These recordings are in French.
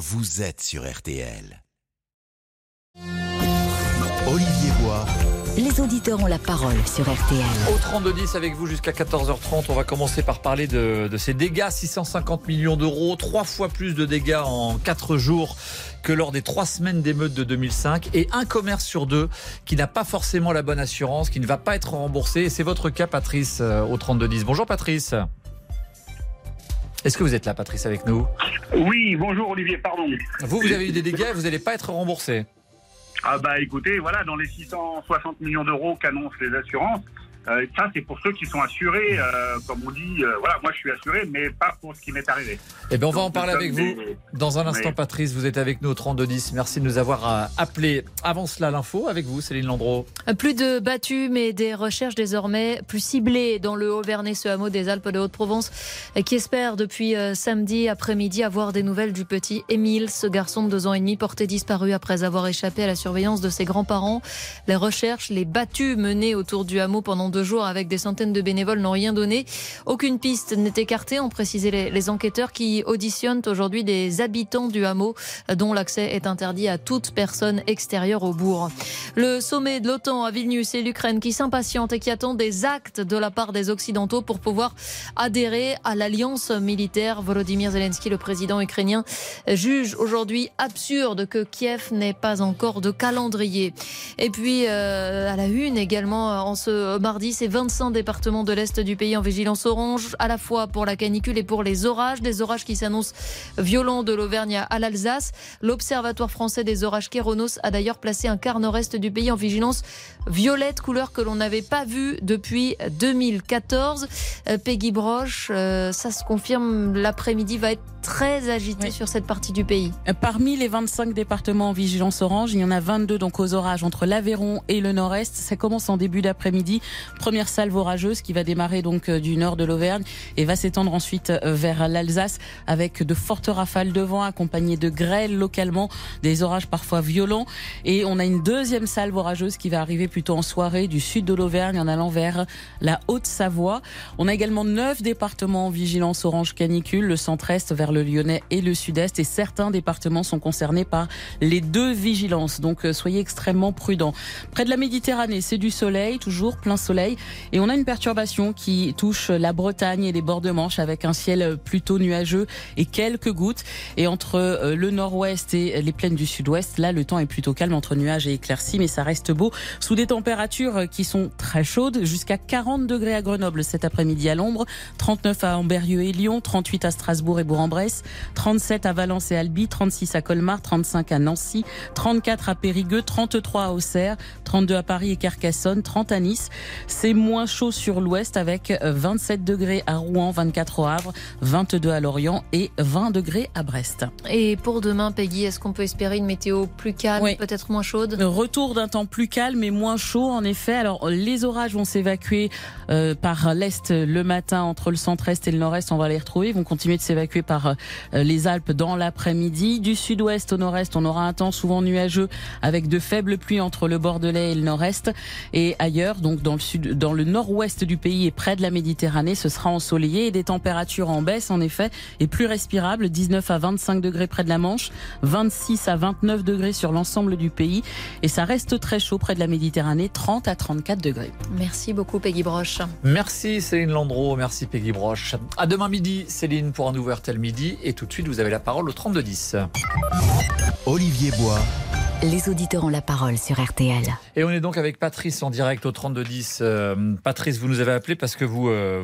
vous êtes sur RTL. Olivier Bois. Les auditeurs ont la parole sur RTL. Au 32-10 avec vous jusqu'à 14h30, on va commencer par parler de, de ces dégâts. 650 millions d'euros, trois fois plus de dégâts en quatre jours que lors des trois semaines d'émeutes de 2005 et un commerce sur deux qui n'a pas forcément la bonne assurance, qui ne va pas être remboursé. Et c'est votre cas, Patrice, euh, au 32-10. Bonjour, Patrice. Est-ce que vous êtes là, Patrice, avec nous? Oui, bonjour Olivier, pardon. Vous, vous avez eu des dégâts vous n'allez pas être remboursé. Ah bah écoutez, voilà, dans les 660 millions d'euros qu'annoncent les assurances, euh, ça c'est pour ceux qui sont assurés, euh, comme on dit, euh, voilà, moi je suis assuré, mais pas pour ce qui m'est arrivé. Eh bien, on va Donc, en parler avec vous des- dans un instant, Oui. Patrice. Vous êtes avec nous au 3210. Merci de nous avoir appelés. Avant cela, l'info avec vous, Céline Landreau. Plus de battus, mais des recherches désormais plus ciblées dans le Haut-Vernay, ce hameau des Alpes de Haute-Provence, qui espère depuis samedi après-midi avoir des nouvelles du petit Émile, ce garçon de deux ans et demi porté disparu après avoir échappé à la surveillance de ses grands-parents. Les recherches, les battus menées autour du hameau pendant deux jours avec des centaines de bénévoles n'ont rien donné. Aucune piste n'est écartée, ont précisé les, enquêteurs qui auditionnent aujourd'hui des habitants du hameau dont l'accès est interdit à toute personne extérieure au bourg. Le sommet de l'OTAN à Vilnius et l'Ukraine qui s'impatiente et qui attend des actes de la part des Occidentaux pour pouvoir adhérer à l'alliance militaire. Volodymyr Zelensky, le président ukrainien, juge aujourd'hui absurde que Kiev n'ait pas encore de calendrier. Et puis, euh, à la une également, en ce mardi, c'est 25 départements de l'Est du pays en vigilance orange, à la fois pour la canicule et pour les orages. Des orages qui s'annoncent violents de l'Auvergne à l'Alsace. L'Observatoire français des orages Kéronos a d'ailleurs placé un quart nord-est du pays en vigilance violette, couleur que l'on n'avait pas vue depuis 2014. Euh, Peggy Broche, euh, ça se confirme, l'après-midi va être très agité Oui. sur cette partie du pays. Parmi les 25 départements en vigilance orange, il y en a 22 donc aux orages entre l'Aveyron et le Nord-Est. Ça commence en début d'après-midi. Première salve orageuse qui va démarrer donc euh, du nord de l'Auvergne et va s'étendre ensuite euh, vers l'Alsace avec de fortes rafales de vent accompagnées de grêles localement, des orages parfois violents. Et on a une deuxième salve orageuse qui va arriver plutôt en soirée du sud de l'Auvergne en allant vers la Haute-Savoie. On a également neuf départements en vigilance orange canicule, le centre-est vers le Lyonnais et le sud-est. Et certains départements sont concernés par les deux vigilances. Donc euh, soyez extrêmement prudents. Près de la Méditerranée, c'est du soleil, toujours plein soleil. Et on a une perturbation qui touche la Bretagne et les bords de Manche avec un ciel plutôt nuageux et quelques gouttes. Et entre euh, le nord-ouest et les plaines du sud-ouest, là, le temps est plutôt calme entre nuages et éclaircies, mais ça reste beau sous des températures qui sont très chaudes, jusqu'à 40 degrés à Grenoble cet après-midi à l'ombre, 39 à Amberieu et Lyon, 38 à Strasbourg et Bourg-en-Bresse, 37 à Valence et Albi, 36 à Colmar, 35 à Nancy, 34 à Périgueux, 33 à Auxerre, 32 à Paris et Carcassonne, 30 à Nice. C'est moins chaud sur l'ouest avec euh, 27 degrés à Rouen, 24 au Havre, 22 à Lorient et 20 degrés à Brest. Et pour demain, Peggy, est-ce qu'on peut espérer une météo plus calme, Oui. peut-être moins chaude? Retour d'un temps plus calme et moins chaud en effet. Alors les orages vont s'évacuer euh, par l'est le matin entre le centre-est et le nord-est. On va les retrouver. Ils vont continuer de s'évacuer par euh, les Alpes dans l'après-midi. Du sud-ouest au nord-est, on aura un temps souvent nuageux avec de faibles pluies entre le Bordelais et le nord-est. Et ailleurs, donc dans le sud, dans le nord-ouest du pays et près de la Méditerranée, ce sera ensoleillé et des températures en baisse en effet et plus respirables. 19 à 25 degrés près de la Manche, 26 à 29 degrés sur l'ensemble du pays. Et ça reste très chaud près de la Méditerranée, 30 à 34 degrés. Merci beaucoup, Peggy Broche. Merci Céline Landreau, merci Peggy Broche. À demain midi, Céline, pour un nouveau RTL Midi. Et tout de suite, vous avez la parole au 3210. Olivier Bois. Les auditeurs ont la parole sur RTL. Et on est donc avec Patrice en direct au 3210. Euh, Patrice, vous nous avez appelé parce que vous, euh,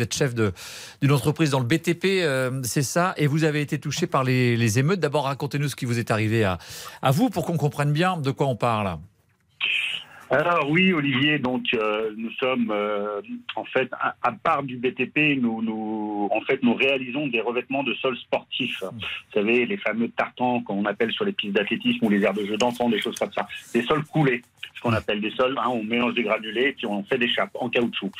êtes chef d'une entreprise dans le BTP, euh, c'est ça, et vous avez été touché par les, les émeutes. D'abord, racontez-nous ce qui vous est arrivé à, à vous pour qu'on comprenne bien de quoi on parle. Alors oui, Olivier, donc euh, nous sommes euh, en fait à, à part du BTP, nous, nous en fait nous réalisons des revêtements de sol sportifs. Vous savez les fameux tartans qu'on appelle sur les pistes d'athlétisme ou les aires de jeux d'enfants, des choses comme ça, des sols coulés, ce qu'on appelle des sols. Hein, on mélange des granulés puis on fait des chapes en caoutchouc.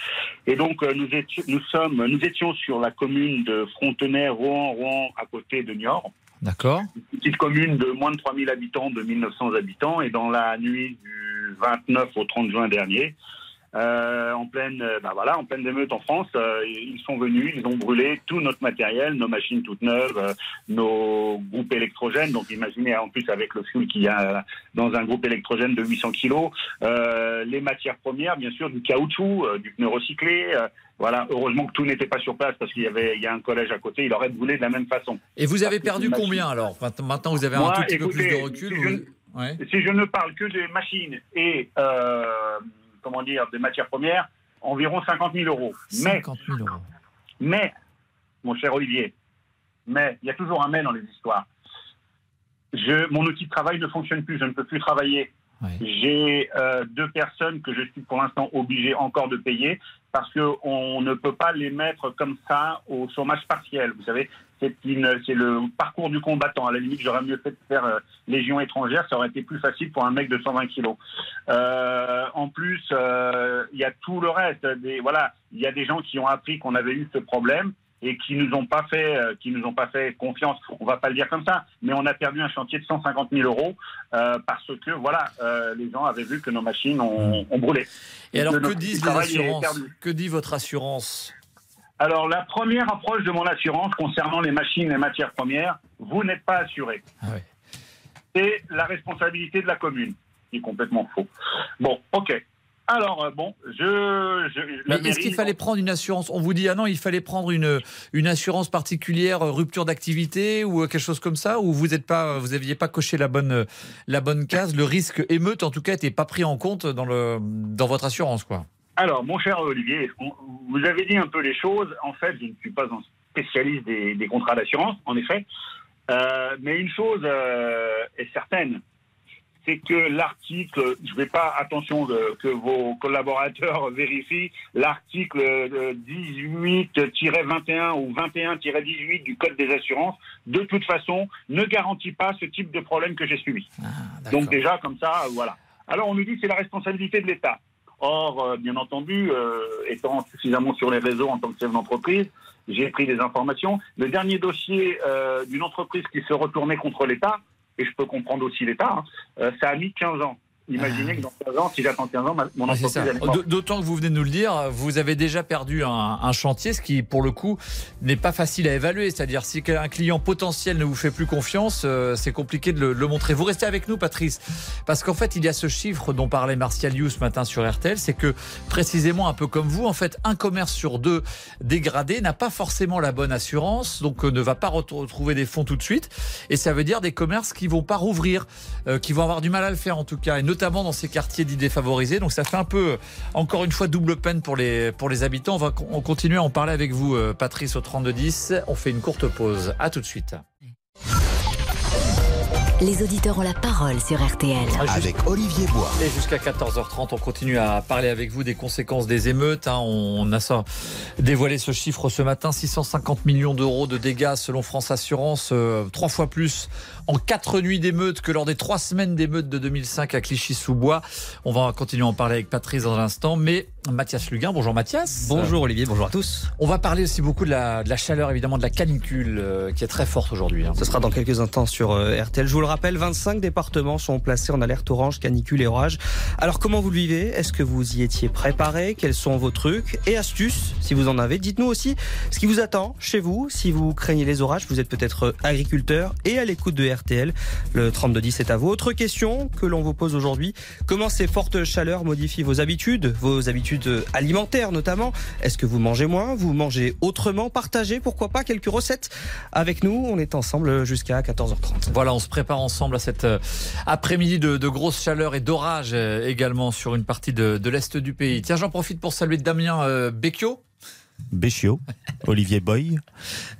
Et donc euh, nous étions, nous sommes, nous étions sur la commune de Frontenay, Rouen, Rouen, à côté de Niort D'accord une petite commune de moins de 3000 habitants, de 1900 habitants. Et dans la nuit du 29 au 30 juin dernier, euh, en pleine, euh, bah voilà, en pleine émeute en France. Euh, ils sont venus, ils ont brûlé tout notre matériel, nos machines toutes neuves, nos groupes électrogènes. Donc imaginez en plus avec le fuel qu'il y a dans un groupe électrogène de 800 kilos, les matières premières, bien sûr, du caoutchouc, du pneu recyclé. Voilà, heureusement que tout n'était pas sur place parce qu'il y avait, il y a un collège à côté. Il aurait brûlé de la même façon. Et vous avez Parce perdu combien alors Maintenant- vous avez Moi, un tout petit peu plus de recul. si vous- je- Ouais. Si je ne parle que des machines et euh, comment dire des matières premières, environ 50 000 euros. Mais 50 000 euros. Mais, mon cher Olivier, mais il y a toujours un mais dans les histoires. Je, mon outil de travail ne fonctionne plus, je ne peux plus travailler. J'ai euh, deux personnes que je suis pour l'instant obligé encore de payer parce qu'on ne peut pas les mettre comme ça au chômage partiel. Vous savez, c'est le parcours du combattant. À la limite, j'aurais mieux fait de faire euh, Légion étrangère, ça aurait été plus facile pour un mec de 120 kilos. Euh, en plus, euh, il y a tout le reste. Voilà, il y a des gens qui ont appris qu'on avait eu ce problème et qui nous ont pas fait, euh, qui nous ont pas fait confiance. On va pas le dire comme ça, mais on a perdu un chantier de 150 000 euros euh, parce que voilà, euh, les gens avaient vu que nos machines ont, ont brûlé. Et alors, que que notre disent les travail est assurances perdu. Que dit votre assurance? Alors, la première approche de mon assurance concernant les machines et les matières premières, vous n'êtes pas assuré. Ah. C'est la responsabilité de la commune, qui est complètement faux. Bon, ok. Alors, euh, bon, je. je Mais est-ce qu'il fallait prendre une assurance? On vous dit, ah non, il fallait prendre une, une assurance particulière, euh, rupture d'activité ou euh, quelque chose comme ça? Ou vous n'aviez pas, vous aviez pas coché la bonne, la bonne case? Le risque émeute, en tout cas, n'était pas pris en compte dans, le, dans votre assurance, quoi. Alors, mon cher Olivier, on- vous avez dit un peu les choses. En fait, je ne suis pas un spécialiste des, des contrats d'assurance, en effet. Euh, mais une chose euh, est certaine, c'est que l'article, je ne vais pas, attention de- que vos collaborateurs vérifient, l'article euh, 18-21 ou 21-18 du Code des assurances, de toute façon, ne garantit pas ce type de problème que j'ai subi. Ah, Donc déjà, comme ça, euh, voilà. Alors on nous dit que c'est la responsabilité de l'État. Or, euh, bien entendu, euh, étant suffisamment sur les réseaux en tant que chef d'entreprise, j'ai pris des informations. Le dernier dossier euh, d'une entreprise qui se retournait contre l'État, et je peux comprendre aussi l'État, hein, euh, ça a mis 15 ans. Imaginez que dans 15 ans, si j'attends 15 ans, mon entreprise, elle D'autant que vous venez de nous le dire, vous avez déjà perdu un, un chantier, ce qui, pour le coup, n'est pas facile à évaluer. C'est-à-dire, si un client potentiel ne vous fait plus confiance, euh, c'est compliqué de le, le montrer. Vous restez avec nous, Patrice, parce qu'en fait, il y a ce chiffre dont parlait Martial You ce matin sur RTL, c'est que, précisément, un peu comme vous, en fait, un commerce sur deux dégradé n'a pas forcément la bonne assurance, donc euh, ne va pas ret- retrouver des fonds tout de suite. Et ça veut dire des commerces qui vont pas rouvrir, euh, qui vont avoir du mal à le faire en tout cas, et notamment dans ces quartiers dits défavorisés. Donc ça fait un peu, encore une fois, double peine pour les, pour les habitants. On va con- on continue à en parler avec vous, euh, Patrice, au 3210. On fait une courte pause. À tout de suite. Les auditeurs ont la parole sur RTL. Avec Olivier Bois. Et jusqu'à 14h30, on continue à parler avec vous des conséquences des émeutes. hein. On a ça, dévoilé ce chiffre ce matin 650 millions d'euros de dégâts selon France Assurance, euh, trois fois plus en quatre nuits d'émeutes que lors des trois semaines d'émeutes de 2005 à Clichy-sous-Bois. On va continuer à en parler avec Patrice dans un instant, mais Mathias Luguin, bonjour Mathias. Bonjour Olivier, bonjour à tous. On va parler aussi beaucoup de la, de la chaleur, évidemment, de la canicule euh, qui est très forte aujourd'hui. hein. Ce sera dans quelques instants sur euh, RTL. Je vous le rappelle, 25 départements sont placés en alerte orange, canicule et orage. Alors comment vous le vivez? Est-ce que vous y étiez préparé? Quels sont vos trucs? Et astuces Si vous en avez, dites-nous aussi ce qui vous attend chez vous. Si vous craignez les orages, vous êtes peut-être agriculteur et à l'écoute de RTL. Le 3210 est à vous. Autre question que l'on vous pose aujourd'hui. Comment ces fortes chaleurs modifient vos habitudes Vos habitudes alimentaires notamment? Est-ce que vous mangez moins Vous mangez autrement? Partagez pourquoi pas quelques recettes avec nous. On est ensemble jusqu'à 14h30. Voilà, on se prépare ensemble à cette euh, après-midi de, de grosse chaleur et d'orage euh, également sur une partie de, de l'est du pays. Tiens, j'en profite pour saluer Damien euh, Becchio. Béchiot, Olivier Boy.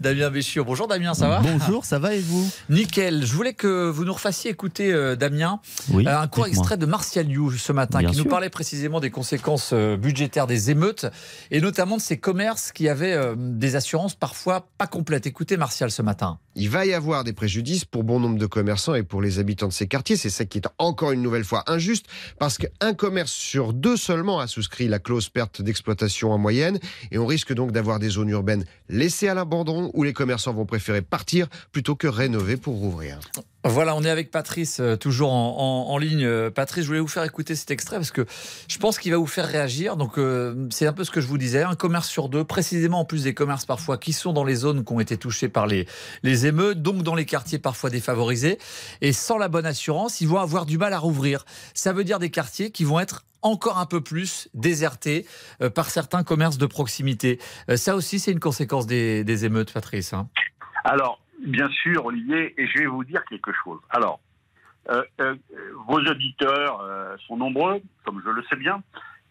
Damien Becchio. Bonjour Damien, ça va Bonjour, ça va et vous Nickel. Je voulais que vous nous refassiez écouter, euh, Damien, Oui. euh, un court extrait de Martial You ce matin Bien qui nous parlait précisément des conséquences euh, budgétaires des émeutes et notamment de ces commerces qui avaient euh, des assurances parfois pas complètes. Écoutez Martial ce matin. Il va y avoir des préjudices pour bon nombre de commerçants et pour les habitants de ces quartiers. C'est ça qui est encore une nouvelle fois injuste parce qu'un commerce sur deux seulement a souscrit la clause perte d'exploitation en moyenne et on risque donc d'avoir des zones urbaines laissées à l'abandon où les commerçants vont préférer partir plutôt que rénover pour rouvrir. Voilà, on est avec Patrice, euh, toujours en, en- en ligne. Euh, Patrice, je voulais vous faire écouter cet extrait parce que je pense qu'il va vous faire réagir. Donc, euh, c'est un peu ce que je vous disais. Un commerce sur deux, précisément en plus des commerces parfois qui sont dans les zones qui ont été touchées par les, les émeutes, donc dans les quartiers parfois défavorisés. Et sans la bonne assurance, ils vont avoir du mal à rouvrir. Ça veut dire des quartiers qui vont être encore un peu plus désertés euh, par certains commerces de proximité. Euh, ça aussi, c'est une conséquence des, des émeutes, Patrice. hein. Alors, bien sûr, Olivier, et je vais vous dire quelque chose. Alors, euh, euh, vos auditeurs euh, sont nombreux, comme je le sais bien,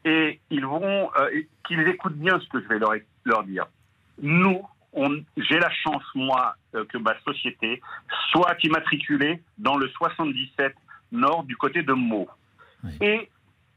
et ils vont, euh, qu'ils écoutent bien ce que je vais leur, leur dire. Nous, on- j'ai la chance, moi, euh, que ma société soit immatriculée dans le 77 Nord du côté de Meaux. Et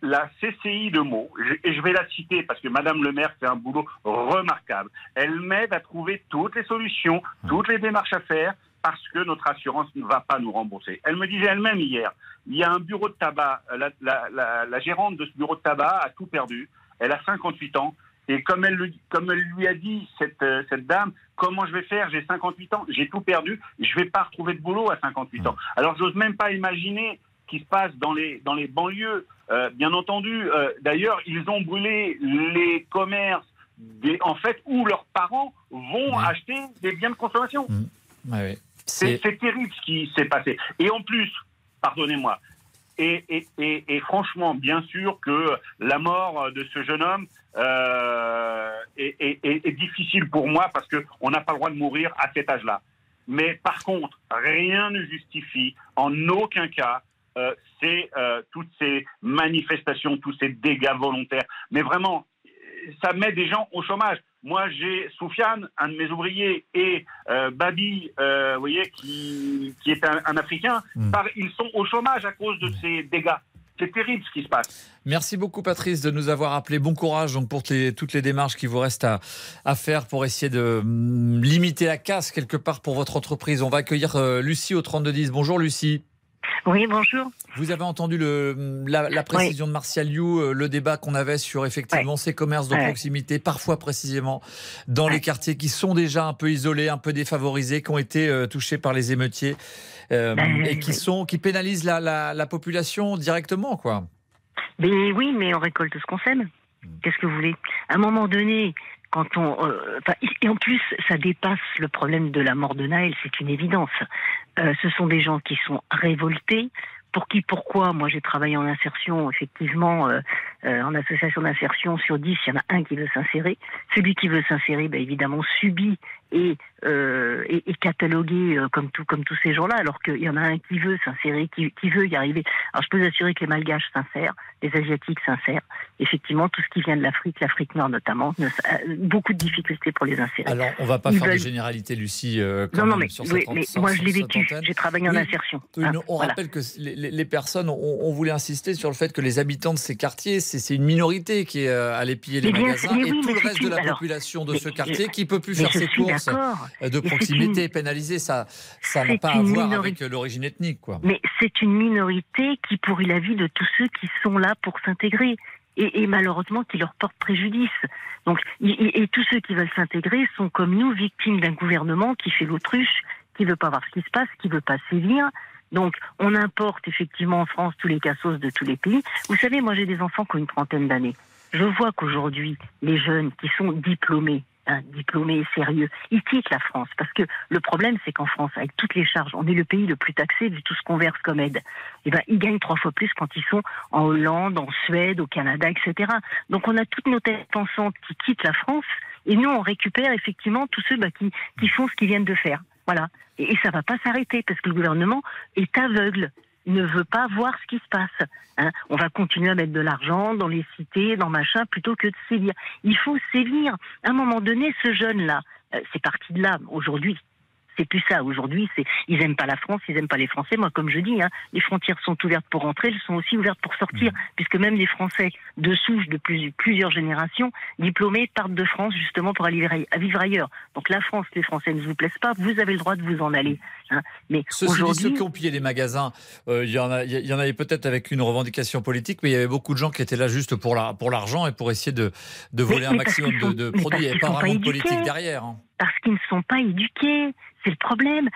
la CCI de Meaux, et je vais la citer parce que Madame le maire fait un boulot remarquable. Elle m'aide à trouver toutes les solutions, toutes les démarches à faire parce que notre assurance ne va pas nous rembourser. Elle me disait elle-même hier, il y a un bureau de tabac, la, la- la- la gérante de ce bureau de tabac a tout perdu. Elle a 58 ans. Et comme elle, le- comme elle lui a dit, cette, euh, cette dame, comment je vais faire? J'ai 58 ans, j'ai tout perdu, je vais pas retrouver de boulot à 58 ans. Alors j'ose même pas imaginer ce qui se passe dans les, dans les banlieues. Euh, bien entendu, euh, d'ailleurs, ils ont brûlé les commerces des, en fait, où leurs parents vont acheter des biens de consommation. Ouais, ouais. C'est terrible ce qui s'est passé. Et en plus, pardonnez-moi, et, et, et, et franchement, bien sûr que la mort de ce jeune homme euh, est- est difficile pour moi parce qu'on n'a pas le droit de mourir à cet âge-là. Mais par contre, rien ne justifie en aucun cas euh, ces, euh, toutes ces manifestations, tous ces dégâts volontaires. Mais vraiment, ça met des gens au chômage. Moi, j'ai Soufiane, un de mes ouvriers, et euh, Babi, vous voyez, qui, qui est un, un Africain. Par- ils sont au chômage à cause de ces dégâts. C'est terrible ce qui se passe. Merci beaucoup Patrice de nous avoir appelé. Bon courage donc pour les- toutes les démarches qui vous restent à, à faire pour essayer de hum, limiter la casse quelque part pour votre entreprise. On va accueillir euh, Lucie au 3210. Bonjour Lucie. Oui, bonjour. Vous avez entendu le, la, la précision de Martial You, euh, le débat qu'on avait sur effectivement ces commerces de proximité, parfois précisément dans les quartiers qui sont déjà un peu isolés, un peu défavorisés, qui ont été euh, touchés par les émeutiers euh, Ben, et qui sont qui pénalisent la, la, la population directement, quoi. Mais oui, mais on récolte ce qu'on sème. Qu'est-ce que vous voulez? À un moment donné, quand on, euh, et en plus, ça dépasse le problème de la mort de Naël, c'est une évidence. Euh, ce sont des gens qui sont révoltés. Pour qui, pourquoi Moi, j'ai travaillé en insertion, effectivement, euh, euh, en association d'insertion. Sur 10, il y en a un qui veut s'insérer. Celui qui veut s'insérer, ben, évidemment, subit et, euh, et, et catalogué euh, comme, tout, comme tous ces gens-là, alors qu'il y en a un qui veut s'insérer, qui, qui veut y arriver. Alors, je peux vous assurer que les Malgaches s'insèrent, les Asiatiques s'insèrent. Effectivement, tout ce qui vient de l'Afrique, l'Afrique Nord notamment, ne- euh, beaucoup de difficultés pour les insérer. Alors, on va pas Ils faire de veulent- généralité, Lucie. euh, quand Non, non, même, mais, sur oui, mais moi, je l'ai vécu. J'ai travaillé en insertion. Hein, mais on voilà. rappelle que les, personnes, on, on voulait insister sur le fait que les habitants de ces quartiers, c'est une minorité qui est euh, allée piller les Mais magasins et tout le reste de la alors, population de ce quartier qui peut plus faire je ses courses euh, de proximité une- pénalisée. Ça, ça n'a pas à voir minorité. avec l'origine ethnique, quoi. Mais c'est une minorité qui pourrit la vie de tous ceux qui sont là pour s'intégrer. Et, et malheureusement qui leur porte préjudice. Donc, et tous ceux qui veulent s'intégrer sont comme nous victimes d'un gouvernement qui fait l'autruche, qui veut pas voir ce qui se passe, qui veut pas sévir. Donc, on importe effectivement en France tous les cassos de tous les pays. Vous savez, moi j'ai des enfants qui ont une trentaine d'années. Je vois qu'aujourd'hui, les jeunes qui sont diplômés, diplômés et sérieux, ils quittent la France. Parce que le problème, c'est qu'en France, avec toutes les charges, on est le pays le plus taxé vu tout ce qu'on verse comme aide. Et ben, ils gagnent trois fois plus quand ils sont en Hollande, en Suède, au Canada, etc. Donc, on a toutes nos têtes pensantes qui quittent la France. Et nous, on récupère effectivement tous ceux bah, qui, qui font ce qu'ils viennent de faire. Voilà. Et, et ça va pas s'arrêter parce que le gouvernement est aveugle. Ne veut pas voir ce qui se passe. hein. On va continuer à mettre de l'argent dans les cités, dans machin, plutôt que de sévir. Il faut sévir. À un moment donné, ce jeune-là, euh, c'est parti de là. Aujourd'hui, c'est plus ça. Aujourd'hui, c'est ils aiment pas la France, ils aiment pas les Français. Moi, comme je dis, hein, les frontières sont ouvertes pour rentrer, elles sont aussi ouvertes pour sortir, puisque même les Français de souche de plus- plusieurs générations diplômés partent de France justement pour aller vivre- ailleurs. Donc la France, les Français ne vous plaisent pas, vous avez le droit de vous en aller. Hein. Mais aujourd'hui, ceux qui ont pillé les magasins, euh, il y, en a- il y en avait peut-être avec une revendication politique, mais il y avait beaucoup de gens qui étaient là juste pour la- pour l'argent et pour essayer de, de voler Mais- un mais maximum de, produits. Il n'y avait pas vraiment de politique derrière. hein. Parce qu'ils ne sont pas éduqués. C'est le problème.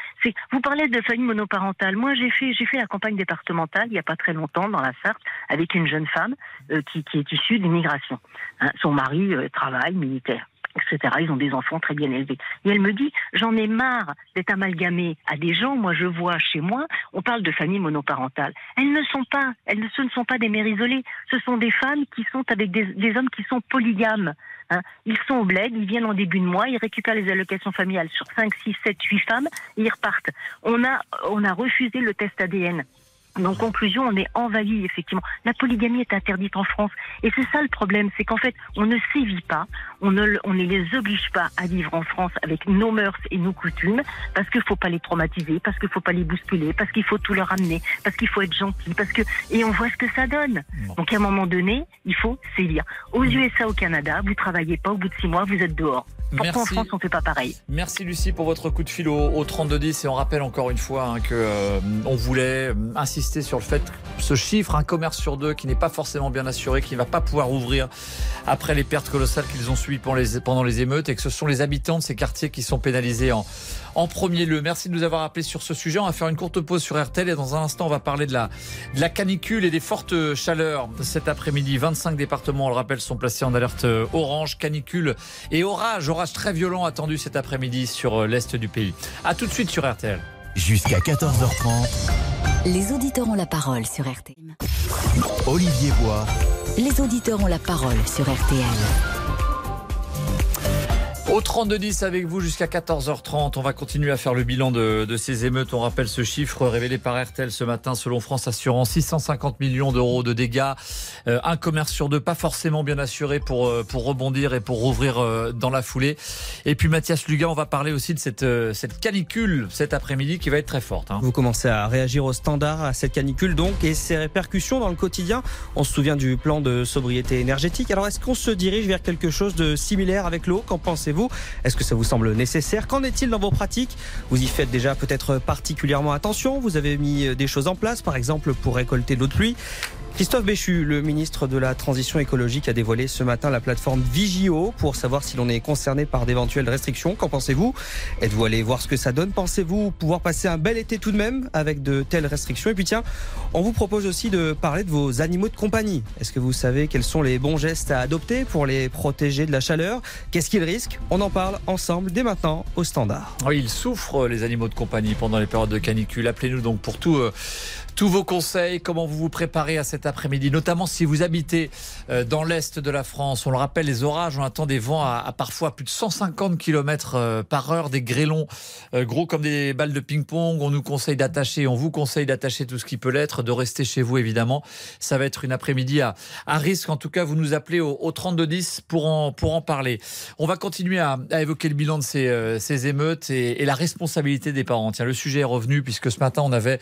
Vous parlez de famille monoparentale. Moi, j'ai fait j'ai fait la campagne départementale il n'y a pas très longtemps dans la Sarthe avec une jeune femme euh, qui, est issue de l'immigration. Hein, son mari euh, travaille militaire. Etc. Ils ont des enfants très bien élevés. Et elle me dit, j'en ai marre d'être amalgamée à des gens. Moi, je vois chez moi, on parle de famille monoparentale. Elles ne sont pas, elles ne, ce ne sont pas des mères isolées. Ce sont des femmes qui sont avec des, des hommes qui sont polygames. Hein. Ils sont au bled, ils viennent en début de mois, ils récupèrent les allocations familiales sur 5, 6, 7, 8 femmes et ils repartent. On a, on a refusé le test ADN. Donc, conclusion, on est envahi, effectivement. La polygamie est interdite en France. Et c'est ça le problème, c'est qu'en fait, on ne sévit pas, on ne, on ne les oblige pas à vivre en France avec nos mœurs et nos coutumes, parce qu'il faut pas les traumatiser, parce qu'il faut pas les bousculer, parce qu'il faut tout leur amener, parce qu'il faut être gentil, parce que, et on voit ce que ça donne. Donc, à un moment donné, il faut sévir. Aux USA, au Canada, vous travaillez pas, au bout de six mois, vous êtes dehors. Pourquoi en. France, on fait pas pareil? Merci Lucie pour votre coup de fil au, au 3210 et on rappelle encore une fois hein, que euh, on voulait euh, sur le fait que ce chiffre, un commerce sur deux qui n'est pas forcément bien assuré, qui ne va pas pouvoir ouvrir après les pertes colossales qu'ils ont subies pendant les, pendant les émeutes et que ce sont les habitants de ces quartiers qui sont pénalisés en, en premier lieu. Merci de nous avoir appelé sur ce sujet. On va faire une courte pause sur RTL et dans un instant on va parler de la, de la canicule et des fortes chaleurs cet après-midi. 25 départements, on le rappelle, sont placés en alerte euh, orange, canicule et orage, orage très violent attendu cet après-midi sur euh, l'est du pays. À tout de suite sur RTL. Jusqu'à 14h30, Les auditeurs ont la parole sur RTL. Olivier Bois, Les auditeurs ont la parole sur RTL. Au 32-10 avec vous jusqu'à 14h30, on va continuer à faire le bilan de, de ces émeutes. On rappelle ce chiffre révélé par RTL ce matin selon France Assurance, 650 millions d'euros de dégâts. Euh, un commerce sur deux, pas forcément bien assuré pour, euh, pour rebondir et pour rouvrir euh, dans la foulée. Et puis Mathias Lugan, on va parler aussi de cette, cette canicule cet après-midi qui va être très forte. hein. Vous commencez à réagir au standard à cette canicule donc et ses répercussions dans le quotidien. On se souvient du plan de sobriété énergétique. Alors est-ce qu'on se dirige vers quelque chose de similaire avec l'eau? Qu'en pensez-vous? Est-ce que ça vous semble nécessaire? Qu'en est-il dans vos pratiques? Vous y faites déjà peut-être particulièrement attention. Vous avez mis des choses en place, par exemple pour récolter de l'eau de pluie. Christophe Béchu, le ministre de la Transition écologique, a dévoilé ce matin la plateforme Vigio pour savoir si l'on est concerné par d'éventuelles restrictions. Qu'en pensez-vous? Êtes-vous allé voir ce que ça donne? Pensez-vous pouvoir passer un bel été tout de même avec de telles restrictions? Et puis tiens, on vous propose aussi de parler de vos animaux de compagnie. Est-ce que vous savez quels sont les bons gestes à adopter pour les protéger de la chaleur? Qu'est-ce qu'ils risquent? On en parle ensemble dès maintenant au standard. Ils souffrent, les animaux de compagnie, pendant les périodes de canicule. Appelez-nous donc pour tout. euh, tous vos conseils, comment vous vous préparez à cet après-midi, notamment si vous habitez euh, dans l'est de la France. On le rappelle, les orages, on attend des vents à, parfois plus de 150 km euh, par heure, des grêlons euh, gros comme des balles de ping-pong. On nous conseille d'attacher, on vous conseille d'attacher tout ce qui peut l'être, de rester chez vous évidemment. Ça va être une après-midi à, risque. En tout cas, vous nous appelez au, au 3210 pour en, pour en parler. On va continuer à, évoquer le bilan de ces, ces émeutes et, la responsabilité des parents. Tiens, le sujet est revenu puisque ce matin, on avait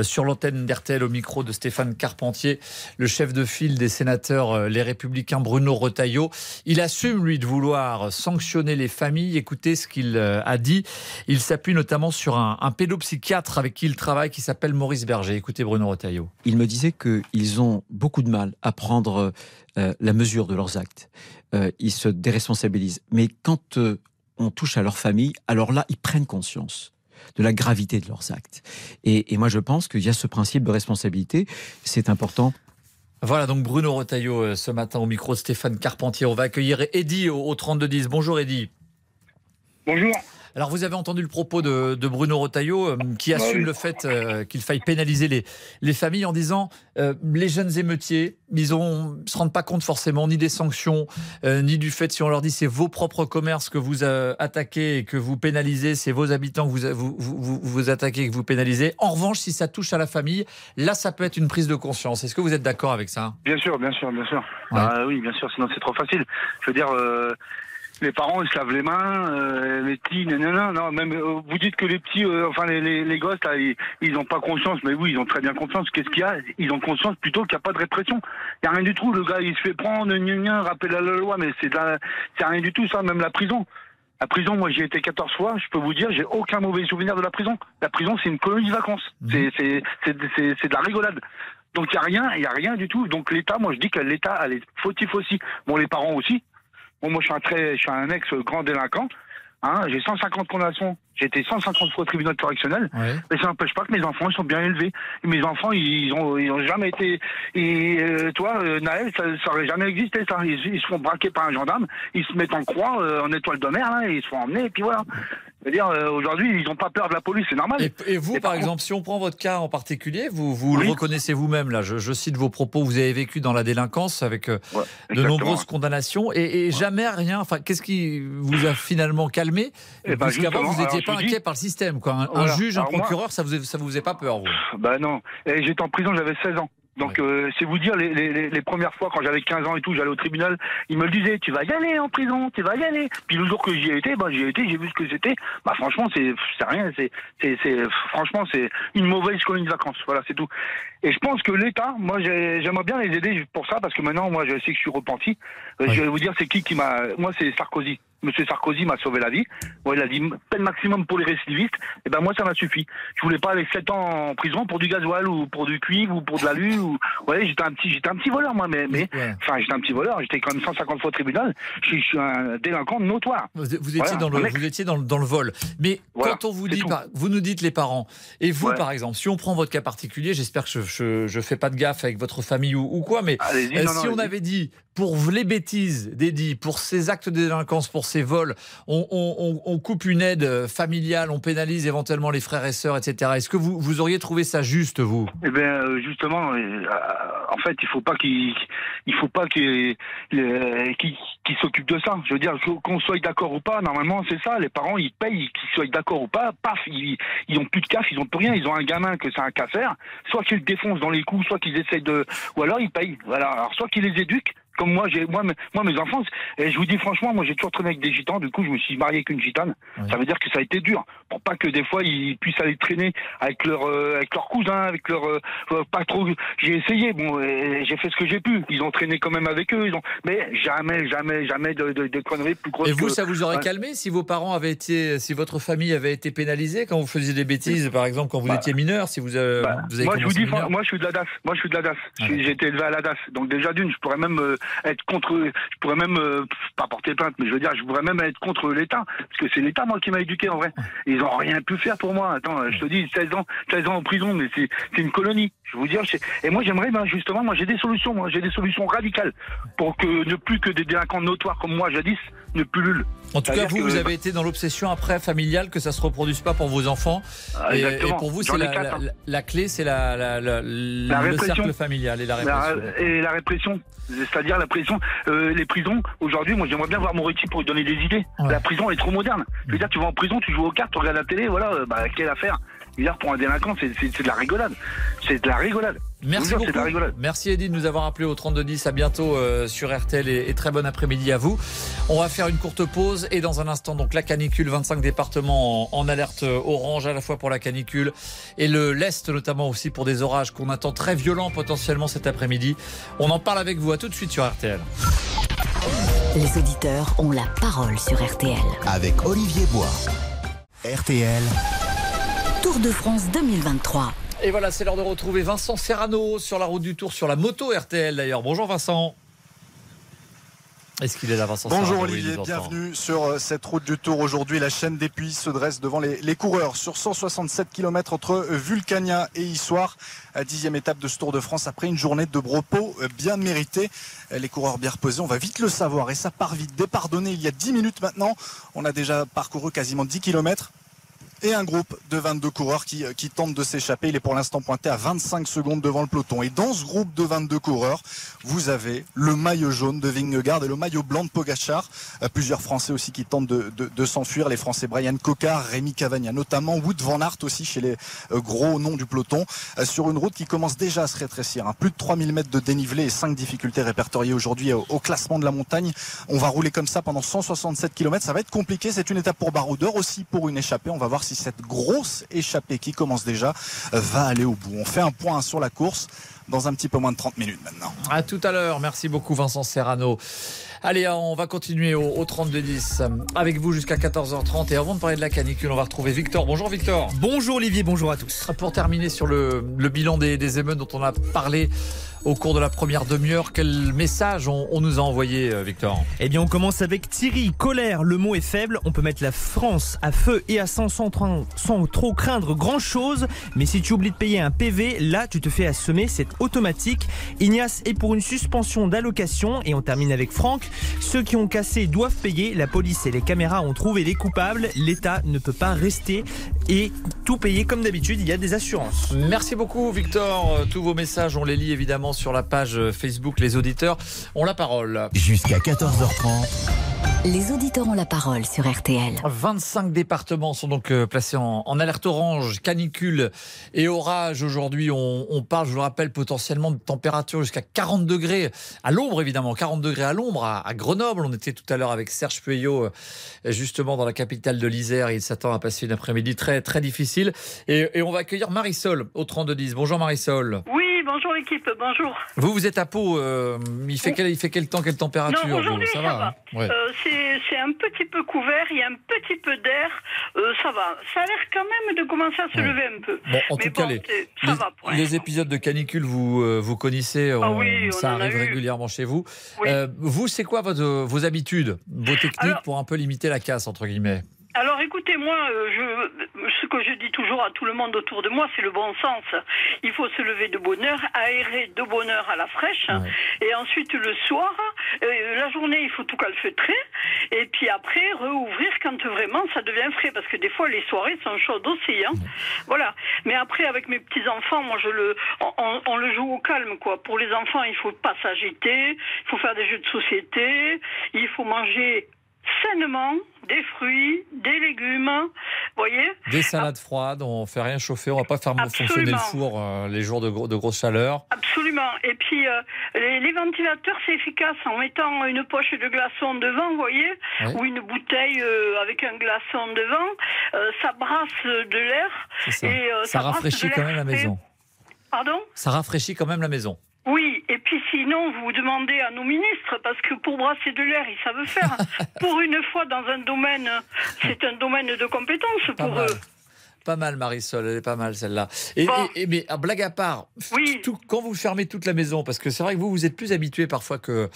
sur l'antenne d'RTL au micro de Stéphane Carpentier, le chef de file des sénateurs euh, Les Républicains Bruno Retailleau. Il assume, lui, de vouloir sanctionner les familles. Écoutez ce qu'il euh, a dit. Il s'appuie notamment sur un, pédopsychiatre avec qui il travaille qui s'appelle Maurice Berger. Écoutez Bruno Retailleau. Il me disait qu'ils ont beaucoup de mal à prendre euh, la mesure de leurs actes. Ils se déresponsabilisent. Mais quand on touche à leur famille, alors là, ils prennent conscience de la gravité de leurs actes. Et, et moi, je pense qu'il y a ce principe de responsabilité. C'est important Voilà donc Bruno Retailleau euh, ce matin au micro de Stéphane Carpentier. On va accueillir Eddy au, au 3210. Bonjour Eddy. Bonjour. Alors vous avez entendu le propos de, de Bruno Retailleau euh, qui assume oui. le fait euh, qu'il faille pénaliser les, les familles en disant euh, les jeunes émeutiers, ils ne se rendent pas compte forcément ni des sanctions, euh, ni du fait si on leur dit c'est vos propres commerces que vous attaquez et que vous pénalisez, c'est vos habitants que vous, vous, vous, vous, vous attaquez et que vous pénalisez. En revanche, si ça touche à la famille, là ça peut être une prise de conscience. Est-ce que vous êtes d'accord avec ça? Bien sûr, bien sûr, bien sûr. Ouais. Ah oui, bien sûr, sinon c'est trop facile. Je veux dire, les parents ils se lavent les mains, euh, les petits, non, non, non, même euh, vous dites que les petits, euh, enfin les, les, les gosses là, ils, ils ont pas conscience, mais oui, ils ont très bien conscience. Qu'est-ce qu'il y a? Ils ont conscience plutôt qu'il n'y a pas de répression. Il y a rien du tout. Le gars, il se fait prendre, gna, gna, rappel à la loi, mais c'est la- c'est rien du tout ça, même la prison. La prison, moi, j'y ai été 14 fois. Je peux vous dire, j'ai aucun mauvais souvenir de la prison. La prison, c'est une colonie de vacances. C'est, c'est, c'est, c'est, c'est de la rigolade. Donc, il n'y a rien, il y a rien du tout. Donc, l'État, moi, je dis que l'État, elle est fautif aussi. Bon, les parents aussi. Bon, moi, je suis un très, je suis un ex grand délinquant. Hein, j'ai 150 condamnations. J'ai été 150 fois au tribunal correctionnel. Mais ça n'empêche pas que mes enfants ils sont bien élevés. Et mes enfants, ils ont, ils ont jamais été. Et euh, toi, euh, Naël, ça, ça aurait jamais existé. Ça. Ils, ils se font braquer par un gendarme. Ils se mettent en croix, euh, en étoile de mer, là, et ils se font emmener. Et puis voilà. C'est-à-dire, aujourd'hui, ils n'ont pas peur de la police, c'est normal. Et, et vous, Et par par exemple, si on prend votre cas en particulier, vous, vous Oui. le reconnaissez vous-même, là, je, je cite vos propos, vous avez vécu dans la délinquance avec de nombreuses condamnations et, et jamais rien, enfin, qu'est-ce qui vous a finalement calmé Eh ben, Puisqu'avant, justement, vous alors, pas je dis- inquiet par le système, quoi. Un, juge, un moi- procureur, ça vous, ça vous faisait pas peur, vous? Bah non. Et j'étais en prison, j'avais 16 ans. Donc euh, c'est vous dire les, les, les- premières fois quand j'avais 15 ans et tout, j'allais au tribunal, ils me le disaient, tu vas y aller en prison, tu vas y aller. Puis le jour que j'y ai été, bah j'y ai été, j'ai vu ce que c'était. Bah franchement c'est c'est rien, c'est c'est franchement c'est une mauvaise colonie de vacances. Voilà c'est tout. Et je pense que l'État, moi j'ai- j'aimerais bien les aider pour ça parce que maintenant moi je sais que je suis repenti. Euh, Je vais vous dire c'est qui qui m'a, moi c'est Sarkozy. Monsieur Sarkozy m'a sauvé la vie. Bon, il a dit peine maximum pour les récidivistes. Et ben moi ça m'a suffi. Je voulais pas aller 7 ans en prison pour du gasoil ou pour du cuivre ou pour de l'alu ou ouais j'étais un petit j'étais un petit voleur moi mais mais enfin j'étais un petit voleur j'étais quand même 150 fois au tribunal. Je, suis- je suis un délinquant notoire. Vous, vous étiez, Voilà, dans, le, vous étiez dans, le, dans le vol. Mais Voilà, quand on vous dit, par- vous nous dites les parents, et vous Ouais. par exemple, si on prend votre cas particulier, j'espère que je, je, je fais pas de gaffe avec votre famille ou, ou quoi, mais euh, si non, on avait dit pour les bêtises d'Eddie, pour ces actes de délinquance, pour ces vols, on, on- on- coupe une aide euh, familiale, on pénalise éventuellement les frères et sœurs, etc. Est-ce que vous, vous auriez trouvé ça juste, vous? Eh bien, euh, justement, euh, euh, en fait, il faut pas qu'il, il faut pas qu'il, euh, qu'il, qu'il s'occupe de ça. Je veux dire, qu'on- qu'on soit d'accord ou pas, normalement, c'est ça. Les parents, ils payent, qu'ils soient d'accord ou pas. Paf, ils, ils ont plus de CAF, ils ont plus rien. Ils ont un gamin que c'est un cas faire. Soit qu'ils le défoncent dans les coups, soit qu'ils essayent de, ou alors ils payent. Voilà. Alors, soit qu'ils les éduquent. Comme moi, j'ai, moi, mes- moi, mes enfants, et je vous dis franchement, moi, j'ai toujours traîné avec des gitans. Du coup, je me suis marié avec une gitane. Ça veut dire que ça a été dur. Pour pas que des fois, ils puissent aller traîner avec leur, euh, avec leurs cousins, avec leur, euh, euh, pas trop. J'ai essayé. Bon, euh, j'ai fait ce que j'ai pu. Ils ont traîné quand même avec eux. Ils ont, mais jamais, jamais, jamais de, de, de conneries plus grosses. Et vous, que- ça vous aurait Ouais. calmé si vos parents avaient été, si votre famille avait été pénalisée quand vous faisiez des bêtises, par exemple quand vous Bah, étiez mineur, si vous, avez- vous avez moi, je vous dis, mineur moi, je suis de la DAS. Moi, je suis de la DAS. Suis- J'ai été élevé à la DAS. Donc, déjà, d'une, je pourrais même euh, être contre, je pourrais même, euh, pas porter plainte, mais je veux dire, je pourrais même être contre l'État. Parce que c'est l'État, moi, qui m'a éduqué, en vrai. Ils ont rien pu faire pour moi. Attends, je te dis, 16 ans, 16 ans en prison, mais c'est une colonie. Je vous dire, et moi, j'aimerais, ben, justement, moi, j'ai des solutions, moi, j'ai des solutions radicales pour que ne plus que des délinquants notoires comme moi, jadis, ne. En tout cas, vous, que- vous avez été dans l'obsession après familiale que ça se reproduise pas pour vos enfants. Ah, et, pour vous, J'en c'est la, la, hein. la clé, c'est la, la, la- le répression. cercle familial et la La- répression. et la répression, c'est-à-dire la prison, euh, les prisons. Aujourd'hui, moi, j'aimerais bien voir Moretti pour lui donner des idées. La prison elle est trop moderne. Je veux dire, tu vas en prison, tu joues aux cartes, tu regardes la télé, voilà, euh, bah, quelle affaire. Dire, pour un délinquant, c'est de la rigolade. C'est de la rigolade. Merci beaucoup. rigolade. Merci Eddy de nous avoir appelé au 3210. À bientôt euh, sur RTL et, et très bon après-midi à vous. On va faire une courte pause et dans un instant, donc la canicule, 25 départements en, en alerte orange à la fois pour la canicule et le l'Est notamment aussi pour des orages qu'on attend très violents potentiellement cet après-midi. On en parle avec vous. À tout de suite sur RTL. Les auditeurs ont la parole sur RTL. Avec Olivier Bois. RTL. Tour de France 2023. Et voilà, c'est l'heure de retrouver Vincent Serrano sur la route du Tour, sur la moto RTL d'ailleurs. Bonjour Vincent. Est-ce qu'il est là, Vincent Bonjour Olivier, bienvenue sur euh, cette route du Tour. Aujourd'hui, la chaîne des puits se dresse devant les, les coureurs sur 167 km entre Vulcania et Issoire. À dixième étape de ce Tour de France après une journée de repos euh, bien méritée. Euh, Les coureurs bien reposés, on va vite le savoir et ça part vite. Départ donné il y a 10 minutes maintenant. On a déjà parcouru quasiment 10 km et un groupe de 22 coureurs qui, euh, qui tentent de s'échapper. Il est pour l'instant pointé à 25 secondes devant le peloton. Et dans ce groupe de 22 coureurs, vous avez le maillot jaune de Vingegaard et le maillot blanc de Pogachar. Euh, Plusieurs Français aussi qui tentent de, s'enfuir. Les Français Brian Cocard, Rémi Cavagna notamment, Wood Van Aert aussi chez les euh, gros noms du peloton. Sur une route qui commence déjà à se rétrécir. hein. Plus de 3000 mètres de dénivelé et 5 difficultés répertoriées aujourd'hui au, au classement de la montagne. On va rouler comme ça pendant 167 km. Ça va être compliqué. C'est une étape pour Baroudeur aussi pour une échappée. On va voir si cette grosse échappée qui commence déjà va aller au bout. On fait un point sur la course dans un petit peu moins de 30 minutes maintenant. À tout à l'heure. Merci beaucoup Vincent Serrano. Allez, on va continuer au, au 32-10 avec vous jusqu'à 14h30. Et avant de parler de la canicule, on va retrouver Victor. Bonjour Victor. Bonjour Olivier, bonjour à tous. Pour terminer sur le, le bilan des, des émeutes dont on a parlé au cours de la première demi-heure. Quel message on, nous a envoyé, euh, Victor Eh bien, on commence avec Thierry. Colère, le mot est faible. On peut mettre la France à feu et à sang sans, sans trop craindre grand-chose. Mais si tu oublies de payer un PV, là, tu te fais assommer. C'est automatique. Ignace est pour une suspension d'allocation. Et on termine avec Franck. Ceux qui ont cassé doivent payer. La police et les caméras ont trouvé les coupables. L'État ne peut pas rester et tout payer comme d'habitude. Il y a des assurances. Merci beaucoup, Victor. Tous vos messages, on les lit évidemment sur la page Facebook Les Auditeurs ont la parole. Jusqu'à 14h30. Les auditeurs ont la parole sur RTL. 25 départements sont donc euh, placés en, en alerte orange, canicule et orage. Aujourd'hui, on, on, parle, je vous le rappelle, potentiellement de température jusqu'à 40 degrés à l'ombre, évidemment, 40 degrés à l'ombre à, à, Grenoble. On était tout à l'heure avec Serge Pueyo, justement dans la capitale de l'Isère. Il s'attend à passer une après-midi très, très difficile. Et, et, on va accueillir Marisol au 3210. Bonjour Marisol. Oui, bonjour l'équipe, bonjour. Vous, vous êtes à Pau. Euh, il, fait quel, il fait quel temps, quelle température non, aujourd'hui, ça, ça, va. hein ouais. euh, C'est un petit peu couvert, il y a un petit peu d'air, euh, ça va. Ça a l'air quand même de commencer à se ouais. lever un peu. Bon, en Mais tout bon, cas, les, ça les, va les épisodes de canicule, vous, euh, vous connaissez, ah oui, on ça arrive régulièrement chez vous. Oui. Vous, c'est quoi votre, vos habitudes, vos techniques Alors- pour un peu limiter la casse, entre guillemets? Alors écoutez, moi, euh, je, ce que je dis toujours à tout le monde autour de moi, c'est le bon sens. Il faut se lever de bonne heure, aérer de bonne heure à la fraîche, et ensuite le soir, euh, la journée, il faut tout calfeutrer, et puis après, rouvrir quand vraiment ça devient frais, parce que des fois, les soirées sont chaudes aussi. Hein. Voilà. Mais après, avec mes petits-enfants, moi, je le, on, on le joue au calme, quoi. Pour les enfants, il faut pas s'agiter, il faut faire des jeux de société, il faut manger sainement des fruits, des légumes, voyez Des salades froides, on fait rien chauffer, on va pas faire fonctionner le Absolument. four euh, les jours de, gros- de grosse chaleur. Absolument. Et puis, euh, les, les ventilateurs, c'est efficace en mettant une poche de glaçons devant, vous voyez, ou une bouteille euh, avec un glaçon devant. Ça brasse de l'air. Ça. Rafraîchit quand même la maison. Pardon? Ça rafraîchit quand même la maison. Oui, et puis sinon, vous demandez à nos ministres, parce que pour brasser de l'air, ils savent faire. pour une fois, dans un domaine, c'est un domaine de compétence pour eux. Pas mal, Marisol, elle est pas mal celle-là. Et, Bon. et- et- mais à blague à part, tout- quand vous fermez toute la maison, parce que c'est vrai que vous, vous êtes plus habitué parfois que,